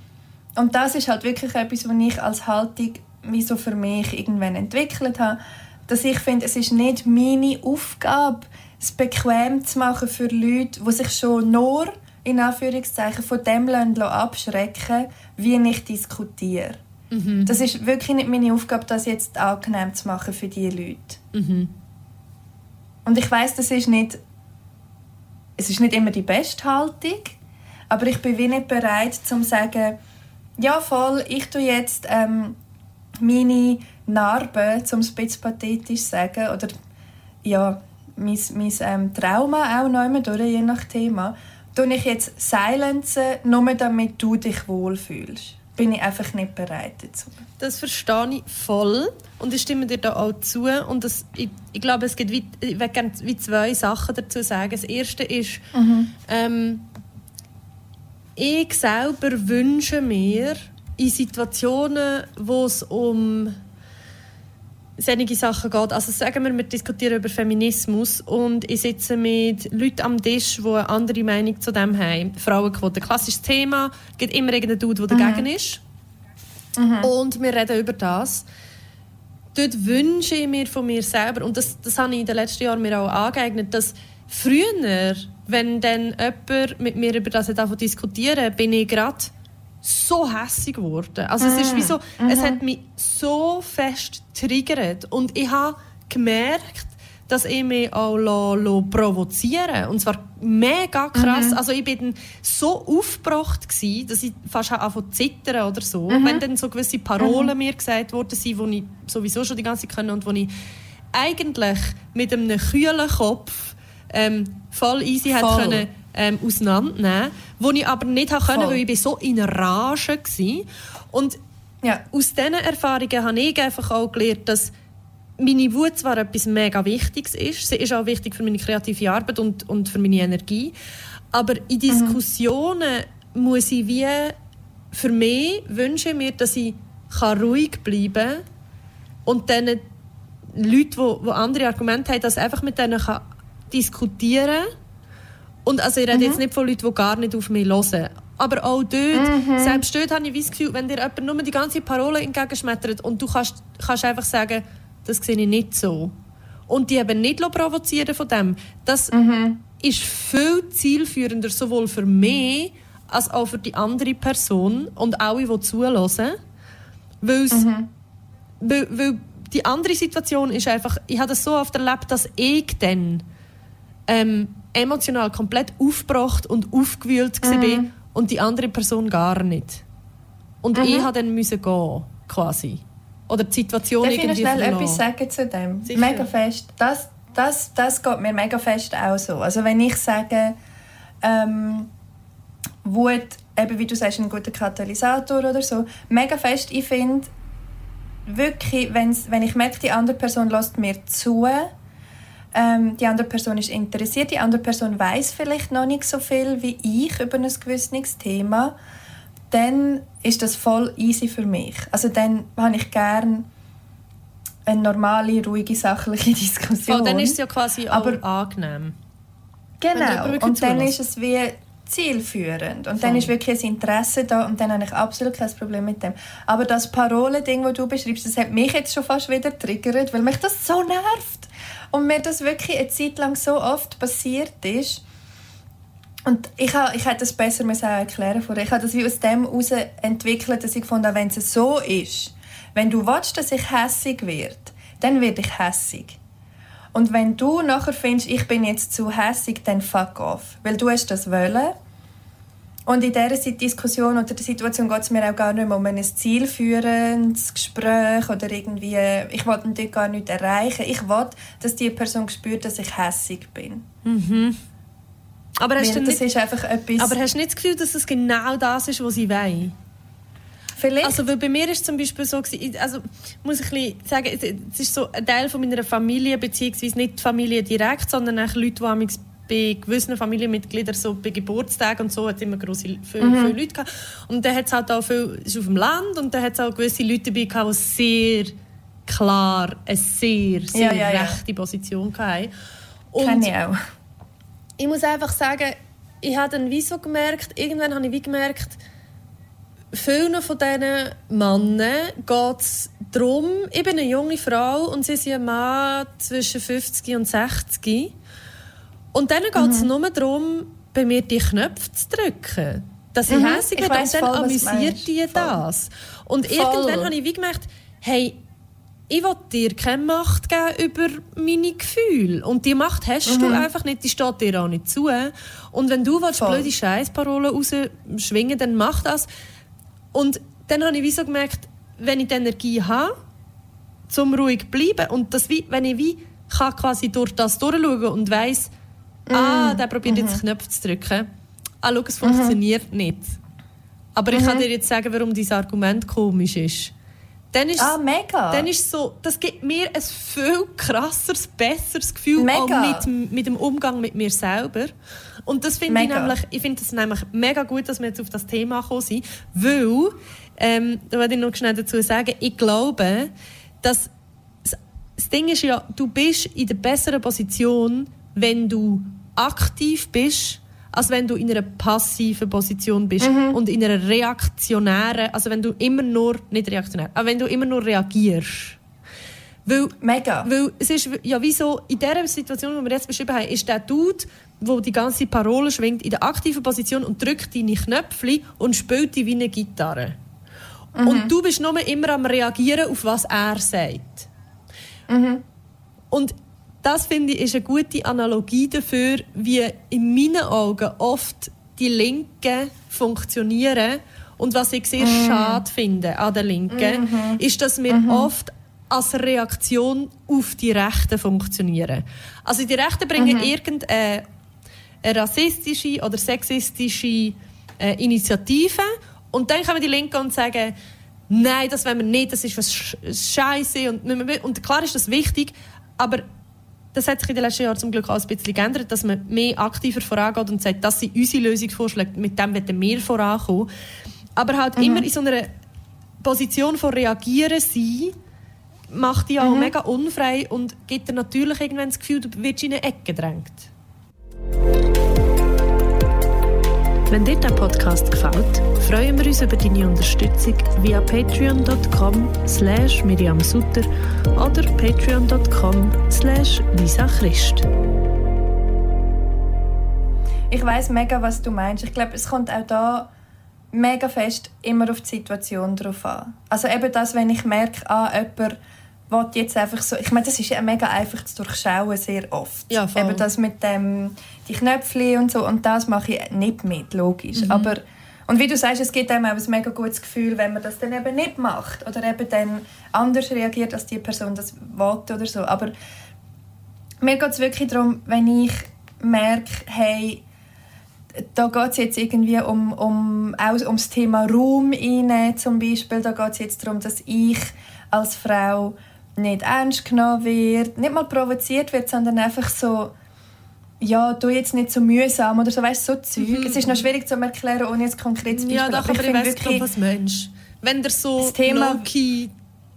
und das ist halt wirklich etwas, was ich als Haltung wie so für mich irgendwann entwickelt habe, dass ich finde, es ist nicht meine Aufgabe, es bequem zu machen für Leute, die sich schon nur in Anführungszeichen von dem lassen abschrecken, wie ich diskutiere. Das ist wirklich nicht meine Aufgabe, das jetzt angenehm zu machen für die Leute. Und ich weiß, das ist nicht, es ist nicht immer die beste Haltung, aber ich bin wie nicht bereit, zu sagen, ja voll, ich tue jetzt ähm, meine Narben, um es ein bisschen pathetisch zu sagen, oder ja, mein, mein ähm, Trauma auch noch immer durch, je nach Thema, tue ich jetzt silenzen, nur damit du dich wohlfühlst. Bin ich einfach nicht bereit dazu. Das verstehe ich voll und ich stimme dir da auch zu. Und das, ich, ich glaube, es gibt wie, ich will gerne wie zwei Sachen dazu sagen. Das erste ist, ähm, ich selber wünsche mir in Situationen, wo es um solche Sachen geht. Also sagen wir, wir diskutieren über Feminismus und ich sitze mit Leuten am Tisch, die eine andere Meinung zu dem haben. Frauenquote, klassisches Thema. Es gibt immer irgendeinen Dude, der dagegen ist. Und wir reden über das. Dort wünsche ich mir von mir selber, und das, das habe ich in den letzten Jahren mir auch angeeignet, dass früher, wenn dann jemand mit mir über das hat diskutieren bin ich gerade so hässig geworden. Also es ist wie so, es hat mich so fest triggert. Und ich habe gemerkt, dass ich mich auch lo, lo provozieren und zwar mega krass. Also ich bin so aufgebracht gsi, dass ich fast angefangen zu zittern oder so, wenn dann so gewisse Parolen mir gesagt worden sind, die ich sowieso schon die ganze Zeit kenne und die ich eigentlich mit einem kühlen Kopf ähm, voll easy hätte Voll. können ähm, auseinandernehmen, wo ich aber nicht habe können, Voll. weil ich bin so in Rage war. Und Ja. aus diesen Erfahrungen habe ich einfach auch gelernt, dass meine Wut zwar etwas mega Wichtiges ist, sie ist auch wichtig für meine kreative Arbeit und, und für meine Energie, aber in Diskussionen muss ich wie, für mich wünsche ich mir, dass ich kann ruhig bleiben kann und dann Leute, die, die andere Argumente haben, dass ich einfach mit denen kann diskutieren kann. Und also ich rede jetzt nicht von Leuten, die gar nicht auf mich hören. Aber auch dort, selbst dort habe ich das Gefühl, wenn dir jemand nur die ganze Parole entgegenschmettert und du kannst, kannst einfach sagen, das sehe ich nicht so. Und die eben nicht provozieren von dem. Das ist viel zielführender, sowohl für mich als auch für die andere Person und alle, die zuhören. Weil es weil, weil die andere Situation ist einfach, ich habe das so oft erlebt, dass ich dann ähm, emotional komplett aufgebracht und aufgewühlt war und die andere Person gar nicht. Und ich habe dann müssen gehen, quasi. Oder die Situation Darf ich noch irgendwie schnell verlassen. etwas sagen zu dem? Sicher. Mega fest. Das, das, das geht mir mega fest auch so. Also wenn ich sage, ähm, Wut, eben wie du sagst, ein guter Katalysator oder so, mega fest, ich finde, wirklich, wenn ich merke, die andere Person lässt mir zu, ähm, die andere Person ist interessiert, die andere Person weiß vielleicht noch nicht so viel wie ich über ein gewisses Thema, dann ist das voll easy für mich. Also dann habe ich gern eine normale, ruhige, sachliche *laughs* Diskussion. Voll, dann ist es ja quasi auch Aber- angenehm. Genau. Und dann ist es wie zielführend. Und dann ist wirklich ein Interesse da und dann habe ich absolut kein Problem mit dem. Aber das Parole-Ding, das du beschreibst, das hat mich jetzt schon fast wieder triggert, weil mich das so nervt. Und mir das wirklich eine Zeit lang so oft passiert ist. Und ich, ha, ich hätte das besser müssen auch erklären vorher. Ich habe das wie aus dem heraus entwickelt, dass ich fand, wenn es so ist, wenn du willst, dass ich hässig werde, dann werde ich hässig. Und wenn du nachher findest, ich bin jetzt zu hässig, dann fuck off. Weil du hast das wollen. Und in dieser Si- Diskussion oder der Situation geht es mir auch gar nicht mehr um ein zielführendes Gespräch oder irgendwie, ich will dort gar nichts erreichen. Ich will, dass die Person spürt, dass ich hässig bin. Aber hast, du das nicht, ist einfach etwas... aber hast du nicht das Gefühl, dass es genau das ist, was sie wollen? vielleicht... Also, weil bei mir ist es zum Beispiel so, also muss ich ein sagen, es ist so ein Teil von meiner Familie, beziehungsweise nicht die Familie direkt, sondern auch Leute, die bei gewissen Familienmitgliedern so bei Geburtstagen und so hat immer große viele, Mhm. viele Leute gehabt. Und dann hat es halt auch viel, ist auf dem Land und dann hat es auch gewisse Leute dabei gehabt, die sehr klar eine sehr, sehr Ja, ja, ja. rechte Position hatten. Und Kenne ich auch. ich muss einfach sagen, ich habe dann wie so gemerkt, irgendwann habe ich wie gemerkt, vielen von diesen Männern geht es darum, ich bin eine junge Frau und sie sind ein Mann zwischen 50 und 60. Und dann geht es nur darum, bei mir die Knöpfe zu drücken. Dass ich Mhm, hässig ich werde und dann voll, amüsiert die das. Und Voll. irgendwann habe ich wie gemerkt, hey, ich will dir keine Macht geben über meine Gefühle. Und die Macht hast du einfach nicht, die steht dir auch nicht zu. Und wenn du willst, blöde Scheißparolen rausschwingen dann mach das. Und dann habe ich wie so gemerkt, wenn ich die Energie habe, zum ruhig zu bleiben und das wie, wenn ich wie kann quasi durch das durchschauen und weiss, ah, der probiert jetzt Knöpfe zu drücken. Ah, schau, es funktioniert nicht. Aber ich kann dir jetzt sagen, warum dieses Argument komisch ist. Dann ist Ah, mega. dann ist so, das gibt mir ein viel krasseres, besseres Gefühl mit, mit dem Umgang mit mir selber. Und das finde ich nämlich, ich finde es nämlich mega gut, dass wir jetzt auf das Thema gekommen sind, weil, ähm, da werde ich noch schnell dazu sagen, ich glaube, dass das- das Ding ist ja, du bist in der besseren Position, wenn du aktiv bist, als wenn du in einer passiven Position bist und in einer reaktionären, also wenn du immer nur, nicht reaktionär, aber wenn du immer nur reagierst. Weil Mega. weil es ist ja wie so, in dieser Situation, die wir jetzt beschrieben haben, ist der Dude, der die ganze Parole schwingt, in der aktiven Position und drückt deine Knöpfe und spielt die wie eine Gitarre. Und du bist nur immer am Reagieren auf was er sagt. Und das finde ich ist eine gute Analogie dafür, wie in meinen Augen oft die Linken funktionieren. Und was ich sehr schade finde an den Linken, ist, dass wir oft als Reaktion auf die Rechten funktionieren. Also die Rechten bringen irgendeine eine rassistische oder sexistische äh, Initiative und dann kommen die Linken und sagen, nein, das wollen wir nicht, das ist was Sch- Scheiße und, und klar ist das wichtig, aber das hat sich in den letzten Jahren zum Glück auch ein bisschen geändert, dass man mehr aktiver vorangeht und sagt, das sind unsere Lösungsvorschläge, mit dem wollen wir vorankommen. Aber halt immer in so einer Position von reagieren sein, macht dich auch mega unfrei und gibt dir natürlich irgendwann das Gefühl, du wirst in eine Ecke gedrängt. Wenn dir der Podcast gefällt, freuen wir uns über deine Unterstützung via patreon.com slash Miriam Sutter oder patreon.com slash Lisa Christ. Ich weiß mega, was du meinst. Ich glaube, es kommt auch da mega fest immer auf die Situation drauf an. Also eben das, wenn ich merke, ah, jemand will jetzt einfach so... Ich meine, das ist ja mega einfach zu durchschauen, sehr oft. Ja, voll. Eben das mit dem, die Knöpfchen und so. Und das mache ich nicht mit, logisch. Mhm. Aber... Und wie du sagst, es gibt einem auch ein mega gutes Gefühl, wenn man das dann eben nicht macht. Oder eben dann anders reagiert, als die Person das will oder so. Aber mir geht es wirklich darum, wenn ich merke, hey, da geht es jetzt irgendwie um, um, auch ums Thema Raum einnehmen zum Beispiel. Da geht es jetzt darum, dass ich als Frau nicht ernst genommen wird, nicht mal provoziert wird, sondern einfach so ja, du jetzt nicht so mühsam oder so, weißt so Zeug. Es ist noch schwierig zu erklären, ohne jetzt konkretes Beispiel. Ja, doch, aber ich, finde weiss glaub, was Mensch. Wenn dir so Thema-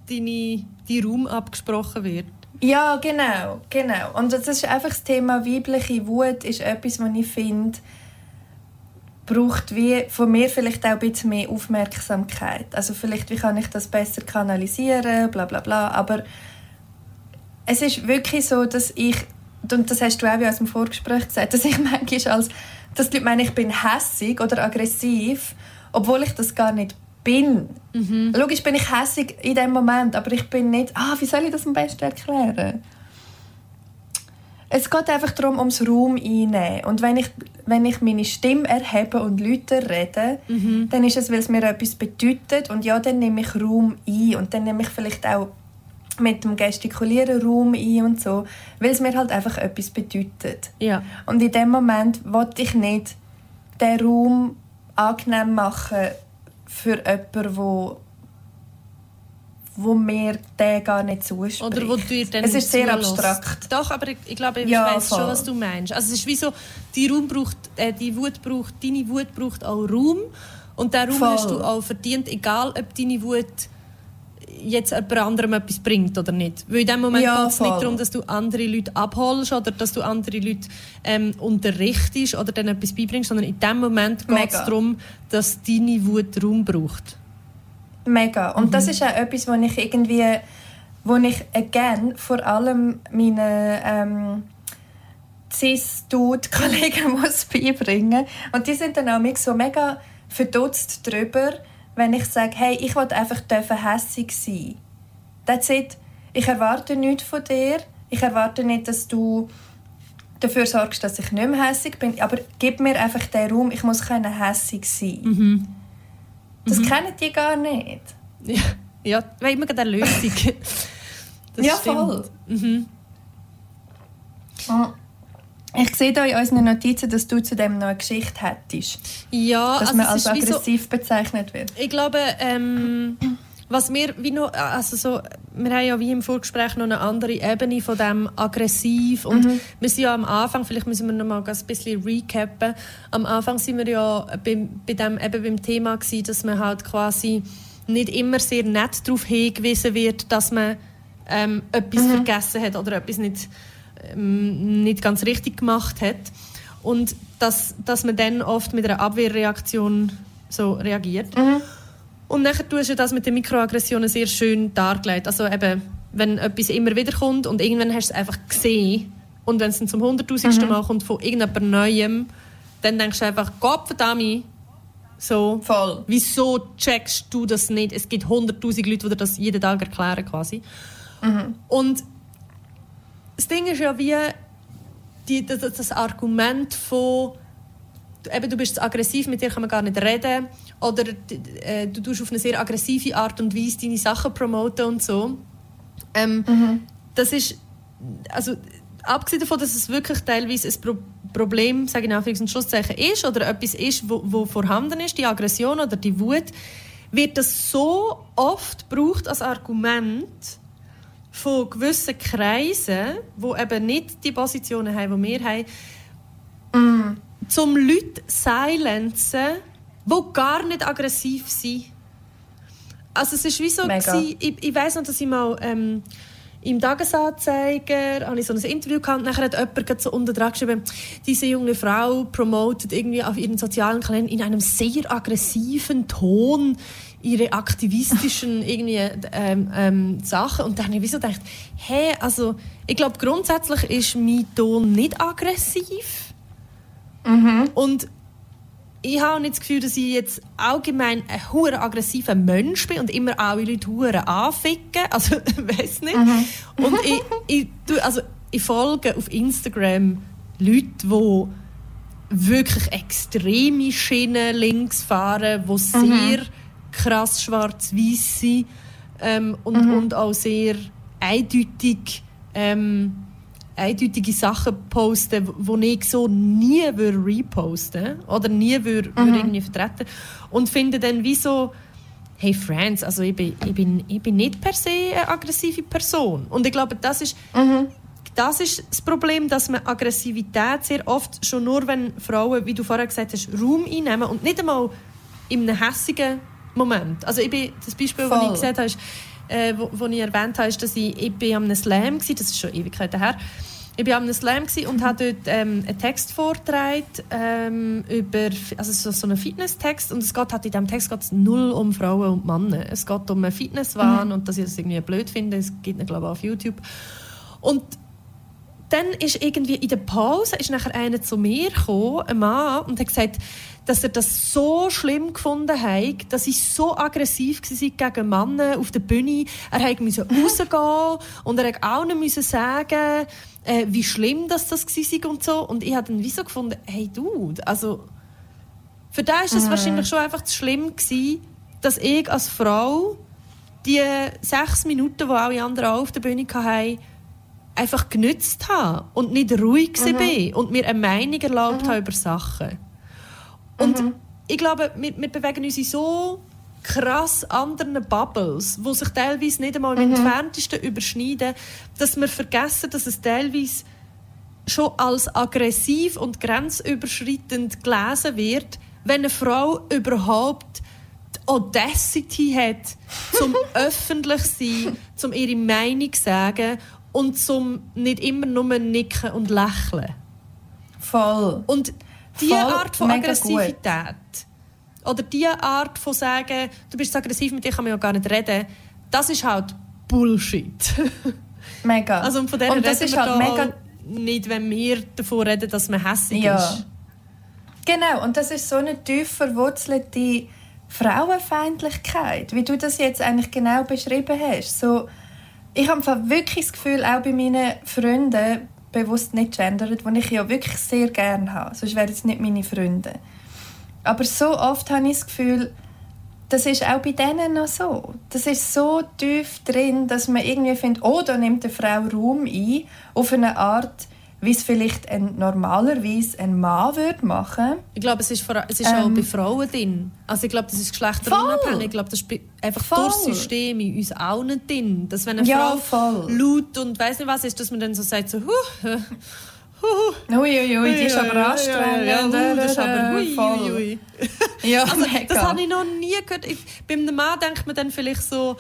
deine, dein Raum abgesprochen wird. Ja, genau, genau. Und das ist einfach das Thema weibliche Wut ist etwas, was ich finde, braucht wie von mir vielleicht auch ein bisschen mehr Aufmerksamkeit. Also vielleicht, wie kann ich das besser kanalisieren, bla bla bla. Aber es ist wirklich so, dass ich, und das hast du auch wie aus dem Vorgespräch gesagt, dass ich *laughs* manchmal als, dass die Leute meinen, ich bin hässig oder aggressiv, obwohl ich das gar nicht bin. Logisch bin ich hässig in dem Moment, aber ich bin nicht, ah, wie soll ich das am besten erklären? Es geht einfach darum, ums Raum einnehmen. Und wenn ich, wenn ich meine Stimme erhebe und Leute rede, dann ist es, weil es mir etwas bedeutet. Und ja, dann nehme ich Raum ein. Und dann nehme ich vielleicht auch mit dem Gestikulieren Raum ein und so, weil es mir halt einfach etwas bedeutet. Ja. Und in dem Moment wollte ich nicht den Raum angenehm machen für jemanden, wo wo mir der gar nicht zuspricht. Oder wo dir dann es ist sehr zulässt. abstrakt. Doch, aber ich, ich glaube, ich Ja, weiß schon, was du meinst. Also es ist wie so, die Raum braucht, äh, die Wut braucht, deine Wut braucht auch Raum und den Raum Voll. hast du auch verdient, egal ob deine Wut jetzt jemand anderem etwas bringt oder nicht. Weil in dem Moment Ja, geht es nicht darum, dass du andere Leute abholst oder dass du andere Leute ähm, unterrichtest oder denen etwas beibringst, sondern in dem Moment geht es darum, dass deine Wut Raum braucht. Mega. Und das ist auch etwas, wo ich irgendwie, wo ich again vor allem meinen ähm, cis-Dude-Kollegen *laughs* muss beibringen. Und die sind dann auch so mega verdutzt drüber, wenn ich sage, hey, ich will einfach dürfen hässig sein. That's it. Ich erwarte nichts von dir. Ich erwarte nicht, dass du dafür sorgst, dass ich nicht mehr hässig bin. Aber gib mir einfach den Raum, ich muss können hässig sein. Das kennen die gar nicht. Ja, ja weil immer eine Lösung. *laughs* Das ja, stimmt. voll. Mhm. Ich sehe da in unseren Notizen, dass du zu dem noch eine Geschichte hättest. Ja, Dass also man als wie so, aggressiv bezeichnet wird. ich glaube, ähm, was wir wie noch, also so, wir haben ja wie im Vorgespräch noch eine andere Ebene von dem aggressiv und wir sind ja am Anfang, vielleicht müssen wir noch mal ein bisschen recappen. Am Anfang sind wir ja bei, bei dem eben beim Thema gewesen, dass man halt quasi nicht immer sehr nett darauf hingewiesen wird, dass man ähm, etwas vergessen hat oder etwas nicht ähm, nicht ganz richtig gemacht hat. Und dass, dass man dann oft mit einer Abwehrreaktion so reagiert. Und nachher tust du das mit den Mikroaggressionen sehr schön dargelegt. Also eben, wenn etwas immer wieder kommt und irgendwann hast du es einfach gesehen und wenn es dann zum hunderttausendsten Mal kommt von irgendjemand Neuem, dann denkst du einfach, Gott verdammt, so, Voll. wieso checkst du das nicht? Es gibt hunderttausend Leute, die dir das jeden Tag erklären quasi. Und das Ding ist ja wie die, das, das Argument von du- eben, du bist zu aggressiv, mit dir kann man gar nicht reden oder äh, du tust auf eine sehr aggressive Art und Weise deine Sachen promoten und so. Ähm, Das ist also abgesehen davon, dass es wirklich teilweise ein Pro Problem, sage ich in Anführungs- und Schlusszeichen, ist oder etwas ist, wo, wo vorhanden ist, die Aggression oder die Wut, wird das so oft gebraucht als Argument von gewissen Kreisen, wo eben nicht die Positionen haben, die wir haben, zum Leute silenzen, die gar nicht aggressiv sind. Also es ist wie so, gewesen, ich, ich weiss noch, dass ich mal ähm, im Tagesanzeiger habe ich so ein Interview gehabt und nachher hat jemand so unten dran geschrieben, diese junge Frau promotet irgendwie auf ihren sozialen Kanälen in einem sehr aggressiven Ton ihre aktivistischen *laughs* irgendwie ähm, ähm, Sachen. Und dann habe ich wie so gedacht, hey, also ich glaube grundsätzlich ist mein Ton nicht aggressiv. Und ich habe nicht das Gefühl, dass ich jetzt allgemein ein hure aggressiver Mensch bin und immer alle Leute hure anficken. *laughs* Also, weiß nicht. Und ich, ich, tu- also, ich folge auf Instagram Leute, die wirklich extreme Schienen links fahren, die sehr krass schwarz-weiß sind ähm, und, und auch sehr eindeutig ähm, eindeutige Sachen posten, wo ich so nie würde reposten oder nie würde, würde irgendwie vertreten und finde dann wie so hey Friends, also ich bin, ich, bin, ich bin nicht per se eine aggressive Person und ich glaube, das ist das ist das Problem, dass man Aggressivität sehr oft schon nur, wenn Frauen, wie du vorher gesagt hast, Raum einnehmen und nicht einmal in einem hässigen Moment. Also ich bin, das Beispiel, das ich Voll. gesagt habe, ist, äh, wo, wo ich erwähnt habe, ist, dass ich, ich bin an einem Slam war, das ist schon Ewigkeiten her, ich an einem Slam und habe dort ähm, einen Text vorgetragen ähm, über, also so, so einen Fitnesstext und es geht halt in diesem Text geht's null um Frauen und Männer. Es geht um einen Fitnesswahn und dass ich das irgendwie blöd finde, es gibt ihn glaube ich auf YouTube. Und dann ist irgendwie in der Pause ist nachher einer zu mir gekommen, ein Mann, und hat gesagt, dass er das so schlimm gefunden hat, dass ich so aggressiv war gegen Männer auf der Bühne. Er musste rausgehen und er musste müssen sagen, äh, wie schlimm das, das war und so. Und ich habe dann wie so gefunden, hey Dude, also für da ist es wahrscheinlich schon einfach zu schlimm gewesen, dass ich als Frau die sechs Minuten, die alle anderen auch auf der Bühne hatten, einfach genützt habe und nicht ruhig mhm. bin und mir eine Meinung erlaubt mhm. habe über Sachen. Und mhm. ich glaube, wir, wir, bewegen uns in so krass anderen Bubbles, wo sich teilweise nicht einmal im mhm. entferntesten überschneiden, dass wir vergessen, dass es teilweise schon als aggressiv und grenzüberschreitend gelesen wird, wenn eine Frau überhaupt die Audacity hat, zum *laughs* öffentlich sein, zum ihre Meinung zu sagen und zum nicht immer nur nicken und lächeln. Voll. Und diese Art von Aggressivität gut. oder diese Art von sagen, du bist so aggressiv, mit dir kann man ja gar nicht reden, das ist halt Bullshit. *laughs* Mega. Also von und das ist halt mega nicht, wenn wir davon reden, dass man hässlich ja. ist. Genau, und das ist so eine tief verwurzelte Frauenfeindlichkeit, wie du das jetzt eigentlich genau beschrieben hast. So, ich habe wirklich das Gefühl, auch bei meinen Freunden, bewusst nicht gendert, die ich ja wirklich sehr gerne habe, sonst wären es nicht meine Freunde. Aber so oft habe ich das Gefühl, das ist auch bei denen noch so. Das ist so tief drin, dass man irgendwie findet, oh, da nimmt eine Frau Raum ein, auf eine Art, wie es vielleicht ein, normalerweise ein Mann würde machen. Ich glaube, es ist, vor, es ist ähm, auch bei Frauen drin. Also ich glaube, das ist geschlechterunabhängig. Ich glaube, das ist einfach voll. durch System in uns allen drin. Dass wenn eine ja, Frau voll. laut und weiß nicht was ist, dass man dann so sagt, so, huh, Uiuiui, ui, die ist aber anstrengend. Ja, ja, das ist aber hui, hui, hui. Ja, also, das habe ich noch nie gehört. Ich, beim Mann denkt man dann vielleicht so,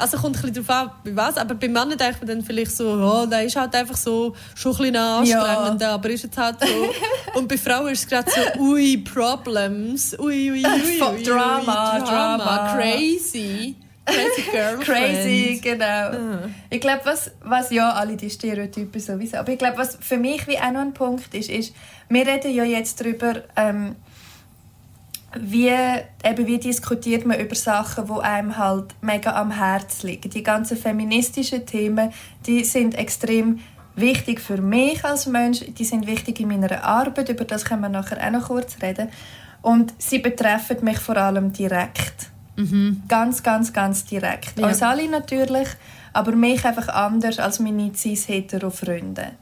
also kommt ein bisschen darauf an, bei was, aber beim Mann denkt man dann vielleicht so, oh, der ist halt einfach so schon ein bisschen anstrengend, ja. aber ist jetzt halt so. Und bei Frauen ist es gerade so, ui, Problems, ui, ui, ui, *laughs* ui, Drama, ui, Drama, Drama, crazy. Crazy Girlfriend. Crazy, genau. Uh. Ich glaube, was, was ja alle die Stereotypen sowieso, aber ich glaube, was für mich wie auch noch ein Punkt ist, ist, wir reden ja jetzt darüber, ähm, wie, eben, wie diskutiert man über Sachen, die einem halt mega am Herzen liegen. Die ganzen feministischen Themen, die sind extrem wichtig für mich als Mensch, die sind wichtig in meiner Arbeit, über das können wir nachher auch noch kurz reden. Und sie betreffen mich vor allem direkt. Mhm. Ganz, ganz, ganz direkt. Ja. Als alle natürlich, aber mich einfach anders als meine cis-hetero-Freunde.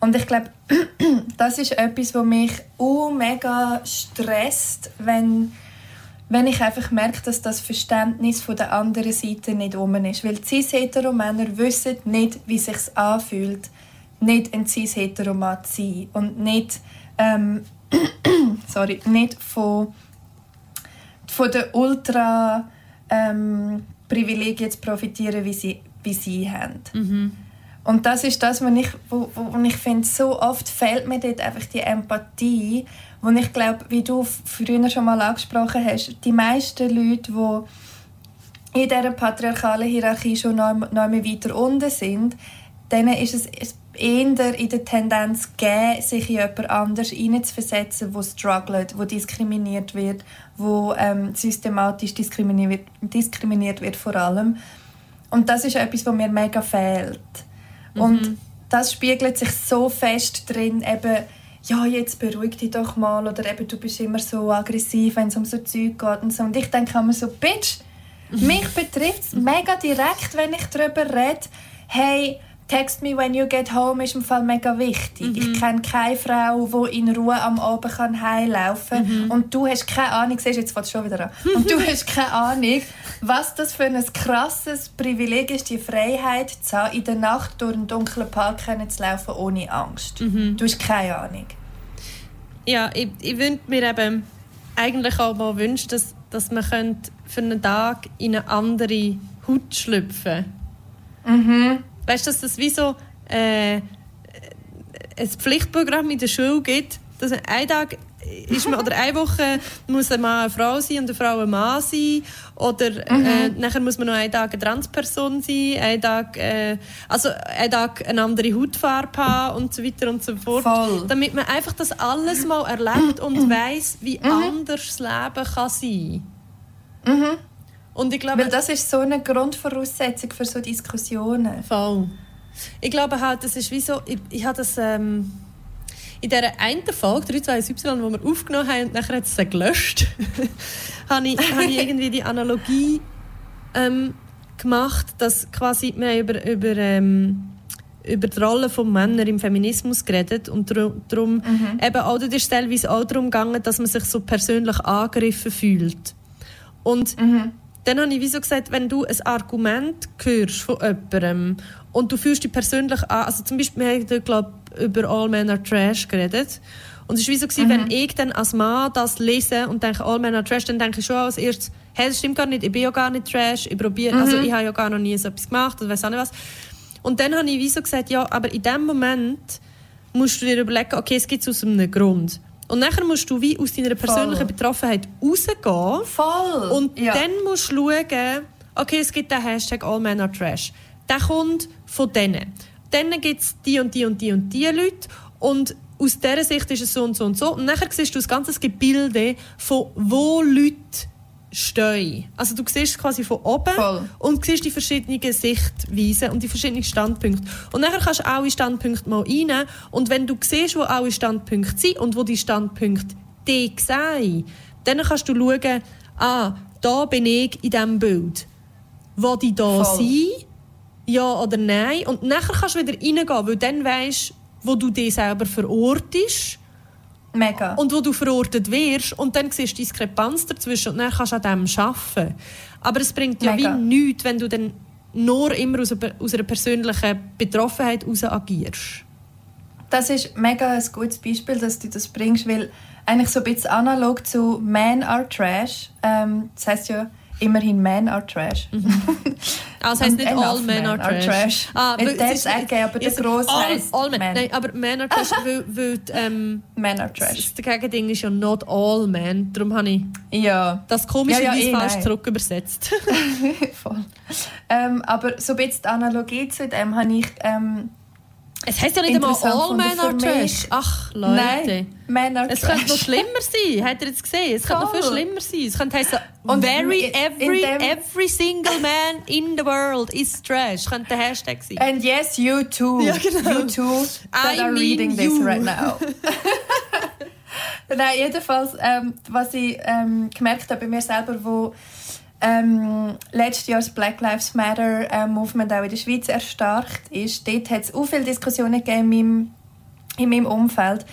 Und ich glaube, *clears throat* das ist etwas, was mich uh, mega stresst, wenn, wenn ich einfach merke, dass das Verständnis von der anderen Seite nicht um ist. Weil cis-hetero-Männer wissen nicht, wie es anfühlt, nicht ein cis-hetero-Mann zu sein. Und nicht, ähm, *clears throat* sorry, nicht von von den ultra ähm, Privilegien zu profitieren, wie sie, wie sie haben. Mhm. Und das ist das, was ich, wo, wo ich finde, so oft fehlt mir dort einfach die Empathie, wo ich glaube, wie du früher schon mal angesprochen hast, die meisten Leute, die in dieser patriarchalen Hierarchie schon noch, noch weiter unten sind, denen ist es eher in der Tendenz geben, sich in jemand anders hineinzuversetzen, der struggelt, der diskriminiert wird, wo ähm, systematisch diskriminiert diskriminiert wird vor allem. Und das ist etwas, was mir mega fehlt. Mhm. Und das spiegelt sich so fest drin, eben, ja, jetzt beruhig dich doch mal oder eben, du bist immer so aggressiv, wenn es um so Zeug geht und so. Und ich denke immer so, Bitch, mich betrifft es mega direkt, wenn ich darüber rede, hey, Text me when you get home ist im Fall mega wichtig. Mhm. Ich kenne keine Frau, die in Ruhe am Abend kann heimlaufen kann. Mhm. Und du hast keine Ahnung, siehst, jetzt fängt schon wieder an. Und du *laughs* hast keine Ahnung, was das für ein krasses Privileg ist, die Freiheit zu haben, in der Nacht durch einen dunklen Park zu laufen ohne Angst. Mhm. Du hast keine Ahnung. Ja, ich, ich würde mir eben eigentlich auch mal wünschen, dass, dass man für einen Tag in eine andere Haut schlüpfen könnte. Mhm. Weißt du, dass das wie so äh, ein Pflichtprogramm in der Schule gibt, dass ein Tag ist man, oder eine Woche muss ein Mann eine Frau sein und eine Frau ein Mann sein. Oder äh, mhm. äh, nachher muss man noch einen Tag eine Transperson sein, einen Tag, äh, also einen Tag eine andere Hautfarbe haben und so weiter und so fort. Voll. Damit man einfach das alles mal erlebt und weiß, wie mhm. anders das Leben kann sein kann. Mhm. Und ich glaube, Weil das ist so eine Grundvoraussetzung für so Diskussionen. Voll. Ich glaube halt, das ist wie so, ich, ich habe das ähm, in dieser einen Folge, 321Y, die wir aufgenommen haben und nachher hat es gelöscht, *laughs* habe ich, habe ich irgendwie die Analogie ähm, gemacht, dass quasi, wir über, über, ähm, über die Rolle von Männern im Feminismus geredet und darum mhm. eben auch, das ist teilweise auch darum gegangen, dass man sich so persönlich angegriffen fühlt. Und mhm. Dann habe ich wie so gesagt, wenn du ein Argument hörst von jemandem und du fühlst dich persönlich an, also zum Beispiel, wir haben, glaube über All Men Are Trash geredet und es war wie so, gewesen, mhm. wenn ich dann als Mann das lese und denke, All Men Are Trash, dann denke ich schon als erstes, hey, das stimmt gar nicht, ich bin ja gar nicht Trash, ich probiere, also mhm. also ich habe ja gar noch nie so etwas gemacht oder weiß auch nicht was. Und dann habe ich wie so gesagt, ja, aber in dem Moment musst du dir überlegen, okay, es gibt es aus einem Grund. Und nachher musst du wie aus deiner persönlichen Voll. Betroffenheit rausgehen. Voll. Und ja. dann musst du schauen, okay, es gibt den Hashtag All Men Are Trash. Der kommt von denen. Dann gibt es die und die und die und die Leute. Und aus dieser Sicht ist es so und so und so. Und nachher siehst du das ganze Gebilde von wo Leute stehen. Also du siehst quasi von oben Voll. und siehst die verschiedenen Sichtweisen und die verschiedenen Standpunkte. Und dann kannst du alle Standpunkte mal rein und wenn du siehst, wo alle Standpunkte sind und wo die Standpunkte die sehen, dann kannst du schauen, ah, da bin ich in diesem Bild. Wo die da Voll. sind, ja oder nein. Und nachher kannst du wieder reingehen, weil dann weißt wo du dich selber verortest Mega. Und wo du verortet wirst und dann siehst du Diskrepanz dazwischen und dann kannst du an dem arbeiten. Aber es bringt ja Mega. wie nichts, wenn du dann nur immer aus einer persönlichen Betroffenheit heraus agierst. Das ist mega ein gutes Beispiel, dass du das bringst, weil eigentlich so ein bisschen analog zu Men are Trash, ähm, das heißt ja immerhin Men are Trash. Mhm. Also heißt *laughs* nicht All Men are Trash. Are trash. Ah, der ist okay, aber der grosse heißt all men. Nein, aber Men are Trash, *laughs* weil, weil ähm, Men are Trash. Das Gegending ist ja Not All Men, darum habe ich ja. das komische ja, ja, eh, falsch zurück übersetzt. *laughs* Voll. Ähm, aber so ein bisschen die Analogie zu dem habe ich ähm, es heißt ja nicht einmal All Men are Trash. Ach, Leute. Nein, Es könnte noch schlimmer sein. Habt ihr jetzt gesehen? Es könnte noch viel schlimmer sein. Es könnte heißen, very, every, every single man in the world is trash. Könnte der Hashtag sein. And yes, you too. Ja, genau. You too that I are reading you. this right now. *laughs* Nein, jedenfalls, ähm, was ich ähm, gemerkt habe bei mir selber, wo ähm, letztes Jahr das Black Lives Matter äh, Movement auch in der Schweiz erstarkt ist. Dort hat es auch viele Diskussionen gegeben in meinem, in meinem Umfeld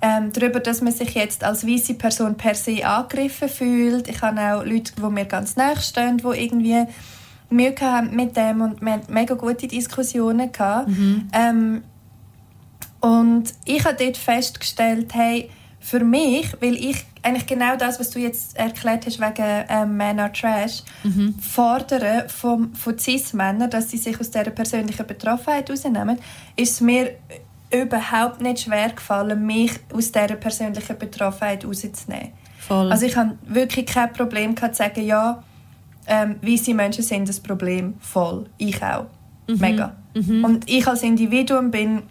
ähm, darüber, dass man sich jetzt als weiße Person per se angegriffen fühlt. Ich habe auch Leute, die mir ganz nahe stehen, die irgendwie Mühe haben mit dem und wir hatten mega gute Diskussionen gehabt. Mhm. Ähm, und ich habe dort festgestellt, hey, für mich, weil ich eigentlich genau das, was du jetzt erklärt hast wegen ähm, are Trash, mhm. fordere vom, von Cis-Männern, dass sie sich aus dieser persönlichen Betroffenheit rausnehmen, ist mir überhaupt nicht schwer gefallen, mich aus dieser persönlichen Betroffenheit rauszunehmen. Voll. Also ich habe wirklich kein Problem gehabt, zu sagen, ja, ähm, weiße Menschen sind das Problem voll. Ich auch. Mhm. Mega. Mhm. Und ich als Individuum bin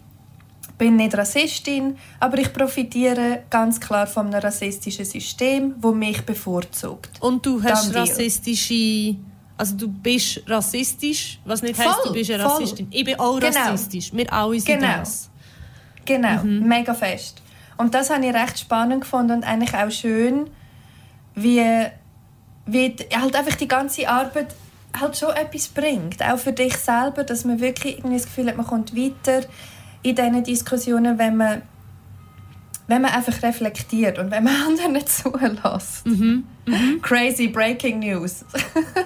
bin nicht Rassistin, aber ich profitiere ganz klar von einem rassistischen System, das mich bevorzugt. Und du hast Dann rassistische... Also du bist rassistisch, was nicht heißt, du bist eine Rassistin. Ich bin auch genau. rassistisch. Wir alle sind genau. das. Genau, mhm. mega fest. Und das habe ich recht spannend gefunden und eigentlich auch schön, wie, wie halt einfach die ganze Arbeit halt schon etwas bringt. Auch für dich selber, dass man wirklich irgendwie das Gefühl hat, man kommt weiter in diesen Diskussionen, wenn man, wenn man einfach reflektiert und wenn man *laughs* anderen nicht zulässt. Mhm. Mhm. Crazy Breaking News.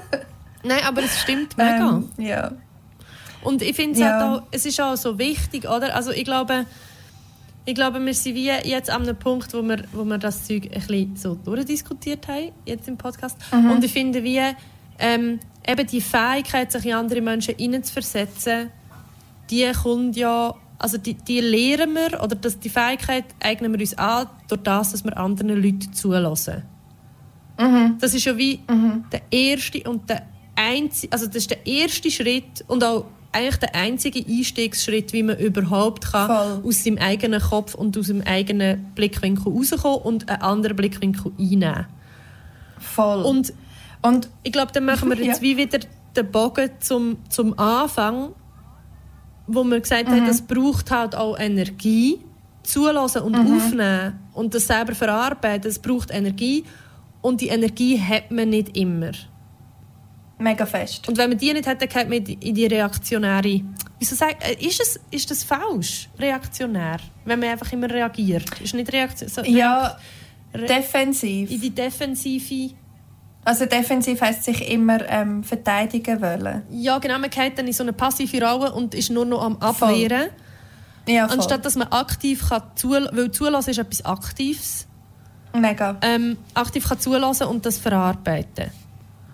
*laughs* Nein, aber es stimmt mega. Ähm, ja. Und ich finde ja. es ist auch so wichtig, oder? Also ich glaube, ich glaube, wir sind wie jetzt an einem Punkt, wo wir, wo wir das Zeug ein bisschen so durchdiskutiert haben, jetzt im Podcast. Mhm. Und ich finde wie, ähm, eben die Fähigkeit, sich in andere Menschen hineinzuversetzen, die kommt ja also die, die lernen wir, oder das, die Fähigkeit eignen wir uns an, durch das, dass wir anderen Leuten zulassen. Mhm. Das ist ja wie mhm. der erste und der einzige, also das ist der erste Schritt und auch eigentlich der einzige Einstiegsschritt, wie man überhaupt kann aus seinem eigenen Kopf und aus seinem eigenen Blickwinkel rauskommen und einen anderen Blickwinkel einnehmen. Voll. Und, und ich glaube, dann machen wir *laughs* jetzt ja. wie wieder den Bogen zum, zum Anfang wo man gesagt mhm. hat, es braucht halt auch Energie, zulassen und mhm. aufnehmen und das selber verarbeiten, es braucht Energie und die Energie hat man nicht immer. Mega fest. Und wenn man die nicht hätte, geht man in die reaktionäre... Wieso sag, äh, ist, es, ist das falsch, reaktionär? Wenn man einfach immer reagiert. Ist nicht Reaktion... So, Ja, Re- defensiv. in die defensive... Also defensiv heisst sich immer ähm, verteidigen wollen. Ja, genau, man geht dann in so eine passive Rolle und ist nur noch am Abwehren. Ja. Anstatt dass man aktiv kann zulassen weil zulassen ist etwas Aktives. Mega. Ähm, aktiv kann zulassen und das verarbeiten.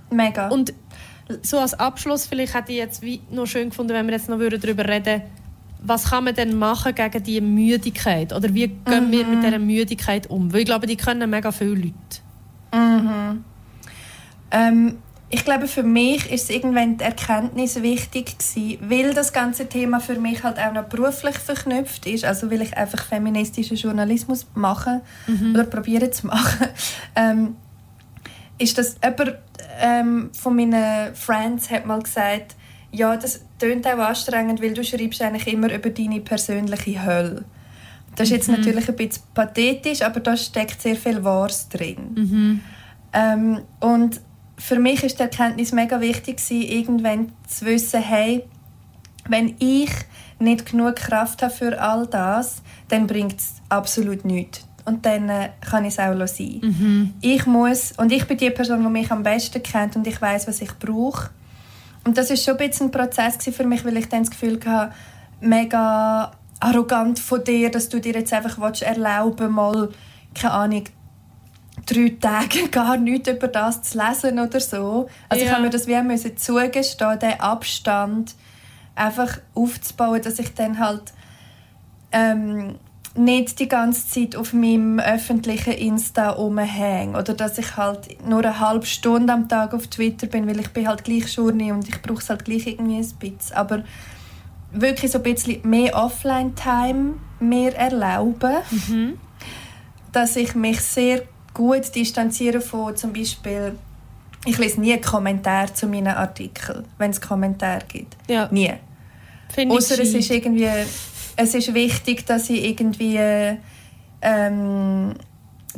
Mega. Und so als Abschluss, vielleicht hätte ich jetzt noch schön gefunden, wenn wir jetzt noch darüber reden was kann man denn machen gegen diese Müdigkeit? Oder wie gehen wir mit dieser Müdigkeit um? Weil ich glaube, die können mega viele Leute. Ähm, ich glaube, für mich ist es irgendwann die Erkenntnis wichtig gewesen, weil das ganze Thema für mich halt auch noch beruflich verknüpft ist, also will ich einfach feministischen Journalismus machen oder probieren zu machen, *laughs* ähm, ist das jemand ähm, von meinen Friends hat mal gesagt, ja, das tönt auch anstrengend, weil du schreibst eigentlich immer über deine persönliche Hölle. Das ist jetzt natürlich ein bisschen pathetisch, aber da steckt sehr viel Wahres drin. Ähm, und für mich ist die Erkenntnis mega wichtig, gewesen, irgendwann zu wissen, hey, wenn ich nicht genug Kraft habe für all das, dann bringt es absolut nichts. Und dann äh, kann ich es auch sein. Ich muss, und ich bin die Person, die mich am besten kennt und ich weiß, was ich brauche. Und das ist schon ein bisschen ein Prozess für mich, weil ich dann das Gefühl hatte, mega arrogant von dir, dass du dir jetzt einfach willst, erlauben mal, keine Ahnung, drei Tage *laughs* gar nichts über das zu lesen oder so. Also ich Ja. habe mir das wie müssen zugestehen, den Abstand einfach aufzubauen, dass ich dann halt ähm, nicht die ganze Zeit auf meinem öffentlichen Insta rumhänge oder dass ich halt nur eine halbe Stunde am Tag auf Twitter bin, weil ich bin halt gleich Journey und ich brauche es halt gleich irgendwie ein bisschen. Aber wirklich so ein bisschen mehr Offline-Time mir erlauben, dass ich mich sehr gut distanziere von zum Beispiel ich lese nie Kommentare zu meinen Artikeln, wenn es Kommentare gibt. Ja, Nie. finde Außer es ist irgendwie, es ist wichtig, dass ich irgendwie ähm,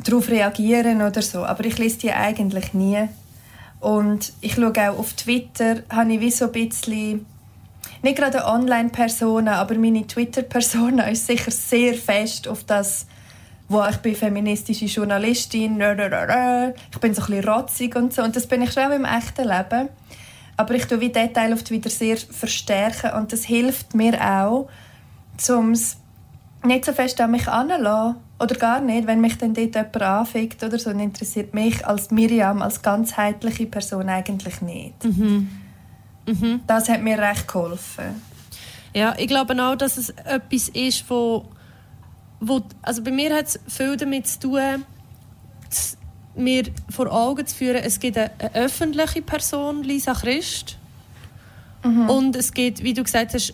darauf reagieren oder so. Aber ich lese die eigentlich nie. Und ich schaue auch auf Twitter, habe ich wie so ein bisschen, nicht gerade eine Online-Persona, aber meine Twitter-Persona *laughs* ist sicher sehr fest auf das, wo ich bin feministische Journalistin, ich bin so ein bisschen rotzig und so. Und das bin ich schon auch im echten Leben. Aber ich tue wie Detail auf Twitter sehr verstärken und das hilft mir auch, um es nicht so fest an mich anzulassen. Oder gar nicht, wenn mich dann dort jemand anfickt oder so, dann interessiert mich als Miriam, als ganzheitliche Person eigentlich nicht. Das hat mir recht geholfen. Ja, ich glaube auch, dass es etwas ist, wo, wo also bei mir hat es viel damit zu tun, mir vor Augen zu führen, es gibt eine, eine öffentliche Person, Lisa Christ, und es gibt, wie du gesagt hast,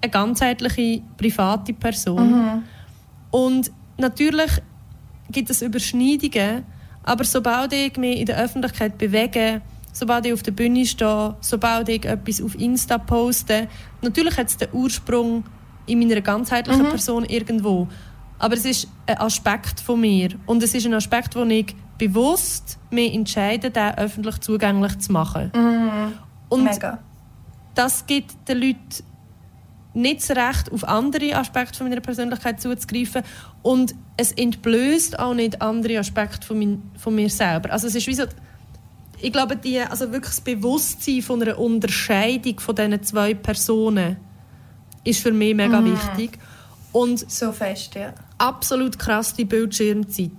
eine ganzheitliche private Person. Und natürlich gibt es Überschneidungen, aber sobald ich mich in der Öffentlichkeit bewege, sobald ich auf der Bühne stehe, sobald ich etwas auf Insta poste, natürlich hat es den Ursprung in meiner ganzheitlichen Person irgendwo. Aber es ist ein Aspekt von mir. Und es ist ein Aspekt, wo ich bewusst mich entscheide, den öffentlich zugänglich zu machen. Und Mega. das gibt den Leuten nicht das Recht, auf andere Aspekte von meiner Persönlichkeit zuzugreifen. Und es entblößt auch nicht andere Aspekte von, mein, von mir selber. Also es ist wie so, ich glaube, die, also wirklich das Bewusstsein von einer Unterscheidung von diesen zwei Personen ist für mich mega wichtig. Und So fest, ja. Absolut krass die Bildschirmzeit.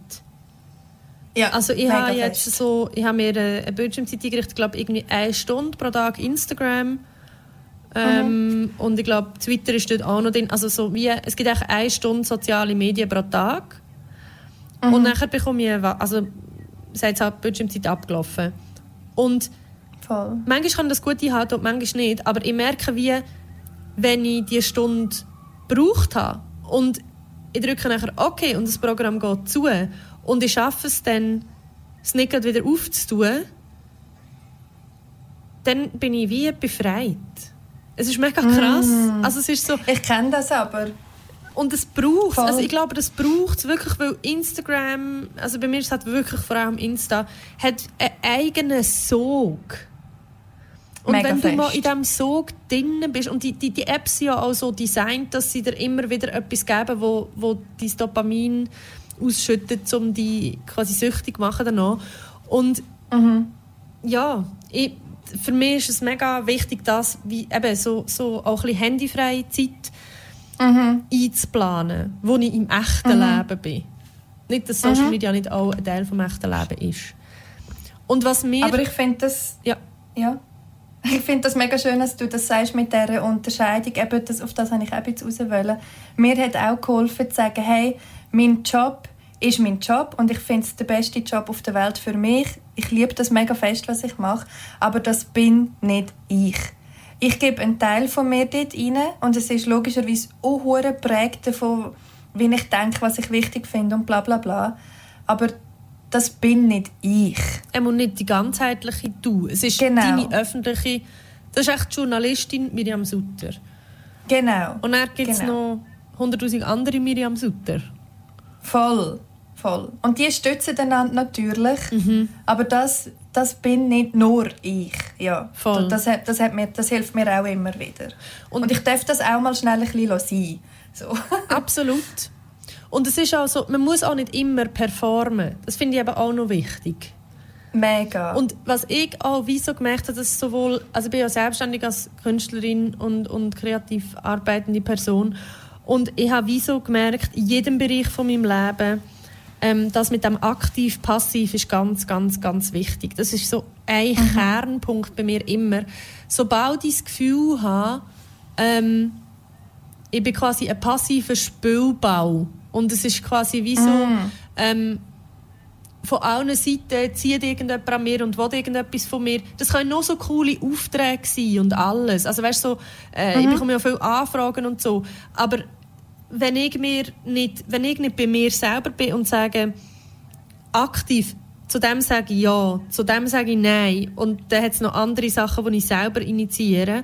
ja Also ich habe jetzt fest. so, ich habe mir eine Bildschirmzeit eingerichtet, glaube irgendwie eine Stunde pro Tag Instagram. Ähm, Und ich glaube, Twitter ist dort auch noch drin. Also so wie, es gibt eigentlich eine Stunde soziale Medien pro Tag. Und nachher bekomme ich, also seit die Bildschirmzeit abgelaufen. Und Voll. manchmal kann das gut einhalten und manchmal nicht. Aber ich merke, wie, wenn ich diese Stunde gebraucht habe und ich drücke nachher OK und das Programm geht zu und ich schaffe es dann, es nicht wieder aufzutun, dann bin ich wie befreit. Es ist mega krass. Also es ist so, Ich kenne das aber. und es braucht also ich glaube, das braucht es wirklich, weil Instagram, also bei mir ist es halt wirklich vor allem Insta, hat einen eigenen Sog. Und Mega wenn du fest. mal in diesem Sog drinnen bist, und die, die, die Apps sind ja auch so designt, dass sie dir immer wieder etwas geben, wo, wo dein Dopamin ausschüttet, um die quasi süchtig zu machen danach. Und ja, ich, für mich ist es mega wichtig, dass wie, eben so, so auch ein bisschen handyfreie Zeit einzuplanen, wo ich im echten Leben bin. Nicht, dass Social Media nicht auch ein Teil vom echten Leben ist. Und was mir... Aber ich finde das, ja, ja, ich finde das mega schön, dass du das sagst mit dieser Unterscheidung. Eben das, auf das habe ich auch raus wollen. Mir hat auch geholfen zu sagen, hey, mein Job ist mein Job und ich finde es der beste Job auf der Welt für mich. Ich liebe das mega fest, was ich mache, aber das bin nicht ich. Ich gebe einen Teil von mir dort rein und es ist logischerweise auch geprägt davon, wie ich denke, was ich wichtig finde und bla bla bla. Aber das bin nicht ich. er muss nicht die ganzheitliche du. Es ist Genau. deine öffentliche... Das ist echt die Journalistin Miriam Sutter. Genau. Und dann gibt es Genau. noch 100'000 andere Miriam Sutter. Voll, voll. Und die stützen einander natürlich, Mhm. aber das, das bin nicht nur ich. Ja, Voll. Das, hat- das, hat mir, das hilft mir auch immer wieder. Und- Und, ich darf das auch mal schnell ein bisschen sein. So. Absolut. *laughs* Und es ist auch so, man muss auch nicht immer performen. Das finde ich eben auch noch wichtig. Mega. Und was ich auch wie so gemerkt habe, dass sowohl, also ich bin ja selbstständig als Künstlerin und, und kreativ arbeitende Person und ich habe wie so gemerkt, in jedem Bereich von meinem Leben, ähm, das mit dem aktiv-passiv ist ganz, ganz, ganz wichtig. Das ist so ein Kernpunkt bei mir immer. Sobald ich das Gefühl habe, ähm, ich bin quasi ein passiver Spielbau und es ist quasi wie so, ähm, von allen Seiten zieht irgendjemand an mir und will irgendetwas von mir. Das können nur so coole Aufträge sein und alles. Also weißt, so, äh, ich bekomme ja viele Anfragen und so. Aber wenn ich, mir nicht, wenn ich nicht bei mir selber bin und sage, aktiv, zu dem sage ich ja, zu dem sage ich nein und dann hat es noch andere Sachen, die ich selber initiiere,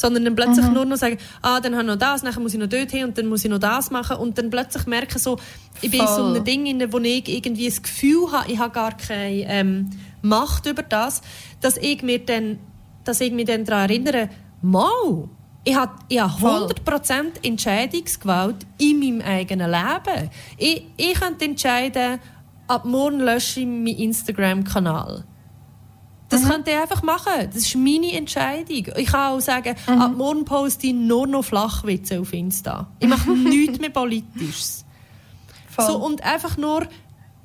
sondern dann plötzlich nur noch sagen, ah, dann habe ich noch das, dann muss ich noch dort hin und dann muss ich noch das machen und dann plötzlich merke so, ich bin in so Voll. einem Ding, inne, wo ich irgendwie das Gefühl habe, ich habe gar keine ähm, Macht über das, dass ich, mir dann, dass ich mich dann daran erinnere, mal, ich habe, ich habe Voll. 100% Entscheidungsgewalt in meinem eigenen Leben. Ich, ich könnte entscheiden, ab morgen lösche ich meinen Instagram-Kanal. Das könnte ich einfach machen. Das ist meine Entscheidung. Ich kann auch sagen, ab morgen poste ich nur noch Flachwitze auf Insta. Ich mache *laughs* nichts mehr Politisches. Voll. So, und einfach nur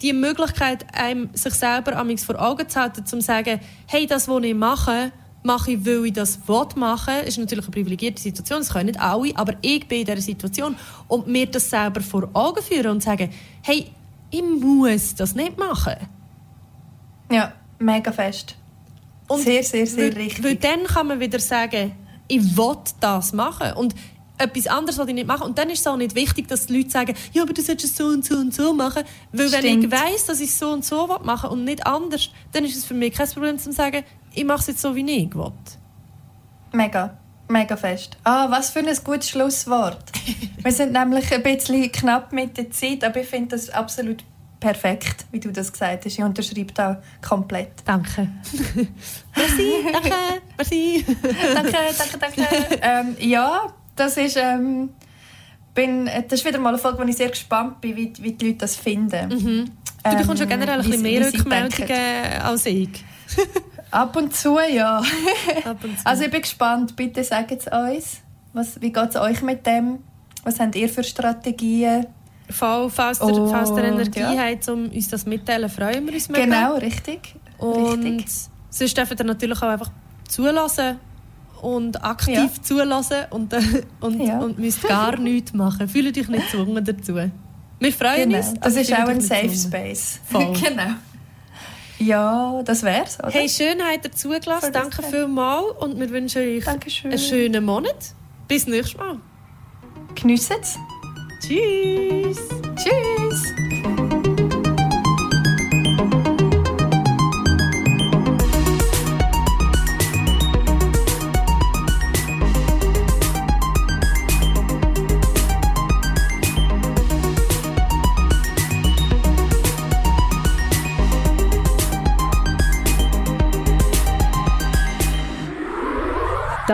die Möglichkeit, einem sich selber amigs vor Augen zu halten, zum zu sagen, hey, das, was ich mache, mache ich, weil ich das will machen. ist natürlich eine privilegierte Situation, das können nicht alle, aber ich bin in dieser Situation und mir das selber vor Augen führen und sagen, hey, ich muss das nicht machen. ja, mega fest. Und sehr, sehr, sehr weil, richtig. Weil dann kann man wieder sagen, ich will das machen. Und etwas anderes will ich nicht machen. Und dann ist es auch nicht wichtig, dass die Leute sagen, ja, aber du solltest es so und so und so machen. Weil wenn Stimmt. ich weiss, dass ich es so und so will machen und nicht anders, dann ist es für mich kein Problem zu sagen, ich mache es jetzt so, wie ich will. Mega. Mega fest. Ah, was für ein gutes Schlusswort. *laughs* Wir sind nämlich ein bisschen knapp mit der Zeit, aber ich finde das absolut perfekt, wie du das gesagt hast. Ich unterschreibe da komplett. Danke. merci, *laughs* danke, merci. danke, danke, danke. ähm, ja, das ist, ähm, bin, das ist wieder mal eine Folge, wo ich sehr gespannt bin, wie, wie die Leute das finden. Mhm. Du bekommst ja generell ein bisschen mehr Rückmeldungen als ich. *laughs* Ab und zu, ja. Ab und zu. *laughs* Also ich bin gespannt. Bitte sagt es uns. Was, wie geht es euch mit dem? Was habt ihr für Strategien? Fall, falls, ihr, Und, falls ihr Energie ja. habt, um uns das mitteilen, freuen wir uns mega. Genau, richtig. Und richtig. sonst dürft ihr natürlich auch einfach zulassen und aktiv Ja. zulassen und, äh, und, Ja. und müsst gar *laughs* nichts machen. Fühlt euch nicht gezwungen dazu. Wir freuen Genau. uns. Das ist auch ein Safe. Space. *laughs* Voll. genau. Ja, das wär's, oder? Hey, schön habt ihr zugelassen. Danke vielmals und wir wünschen euch Dankeschön. einen schönen Monat. Bis nächstes Mal. Geniessen's. Tschüss. Tschüss.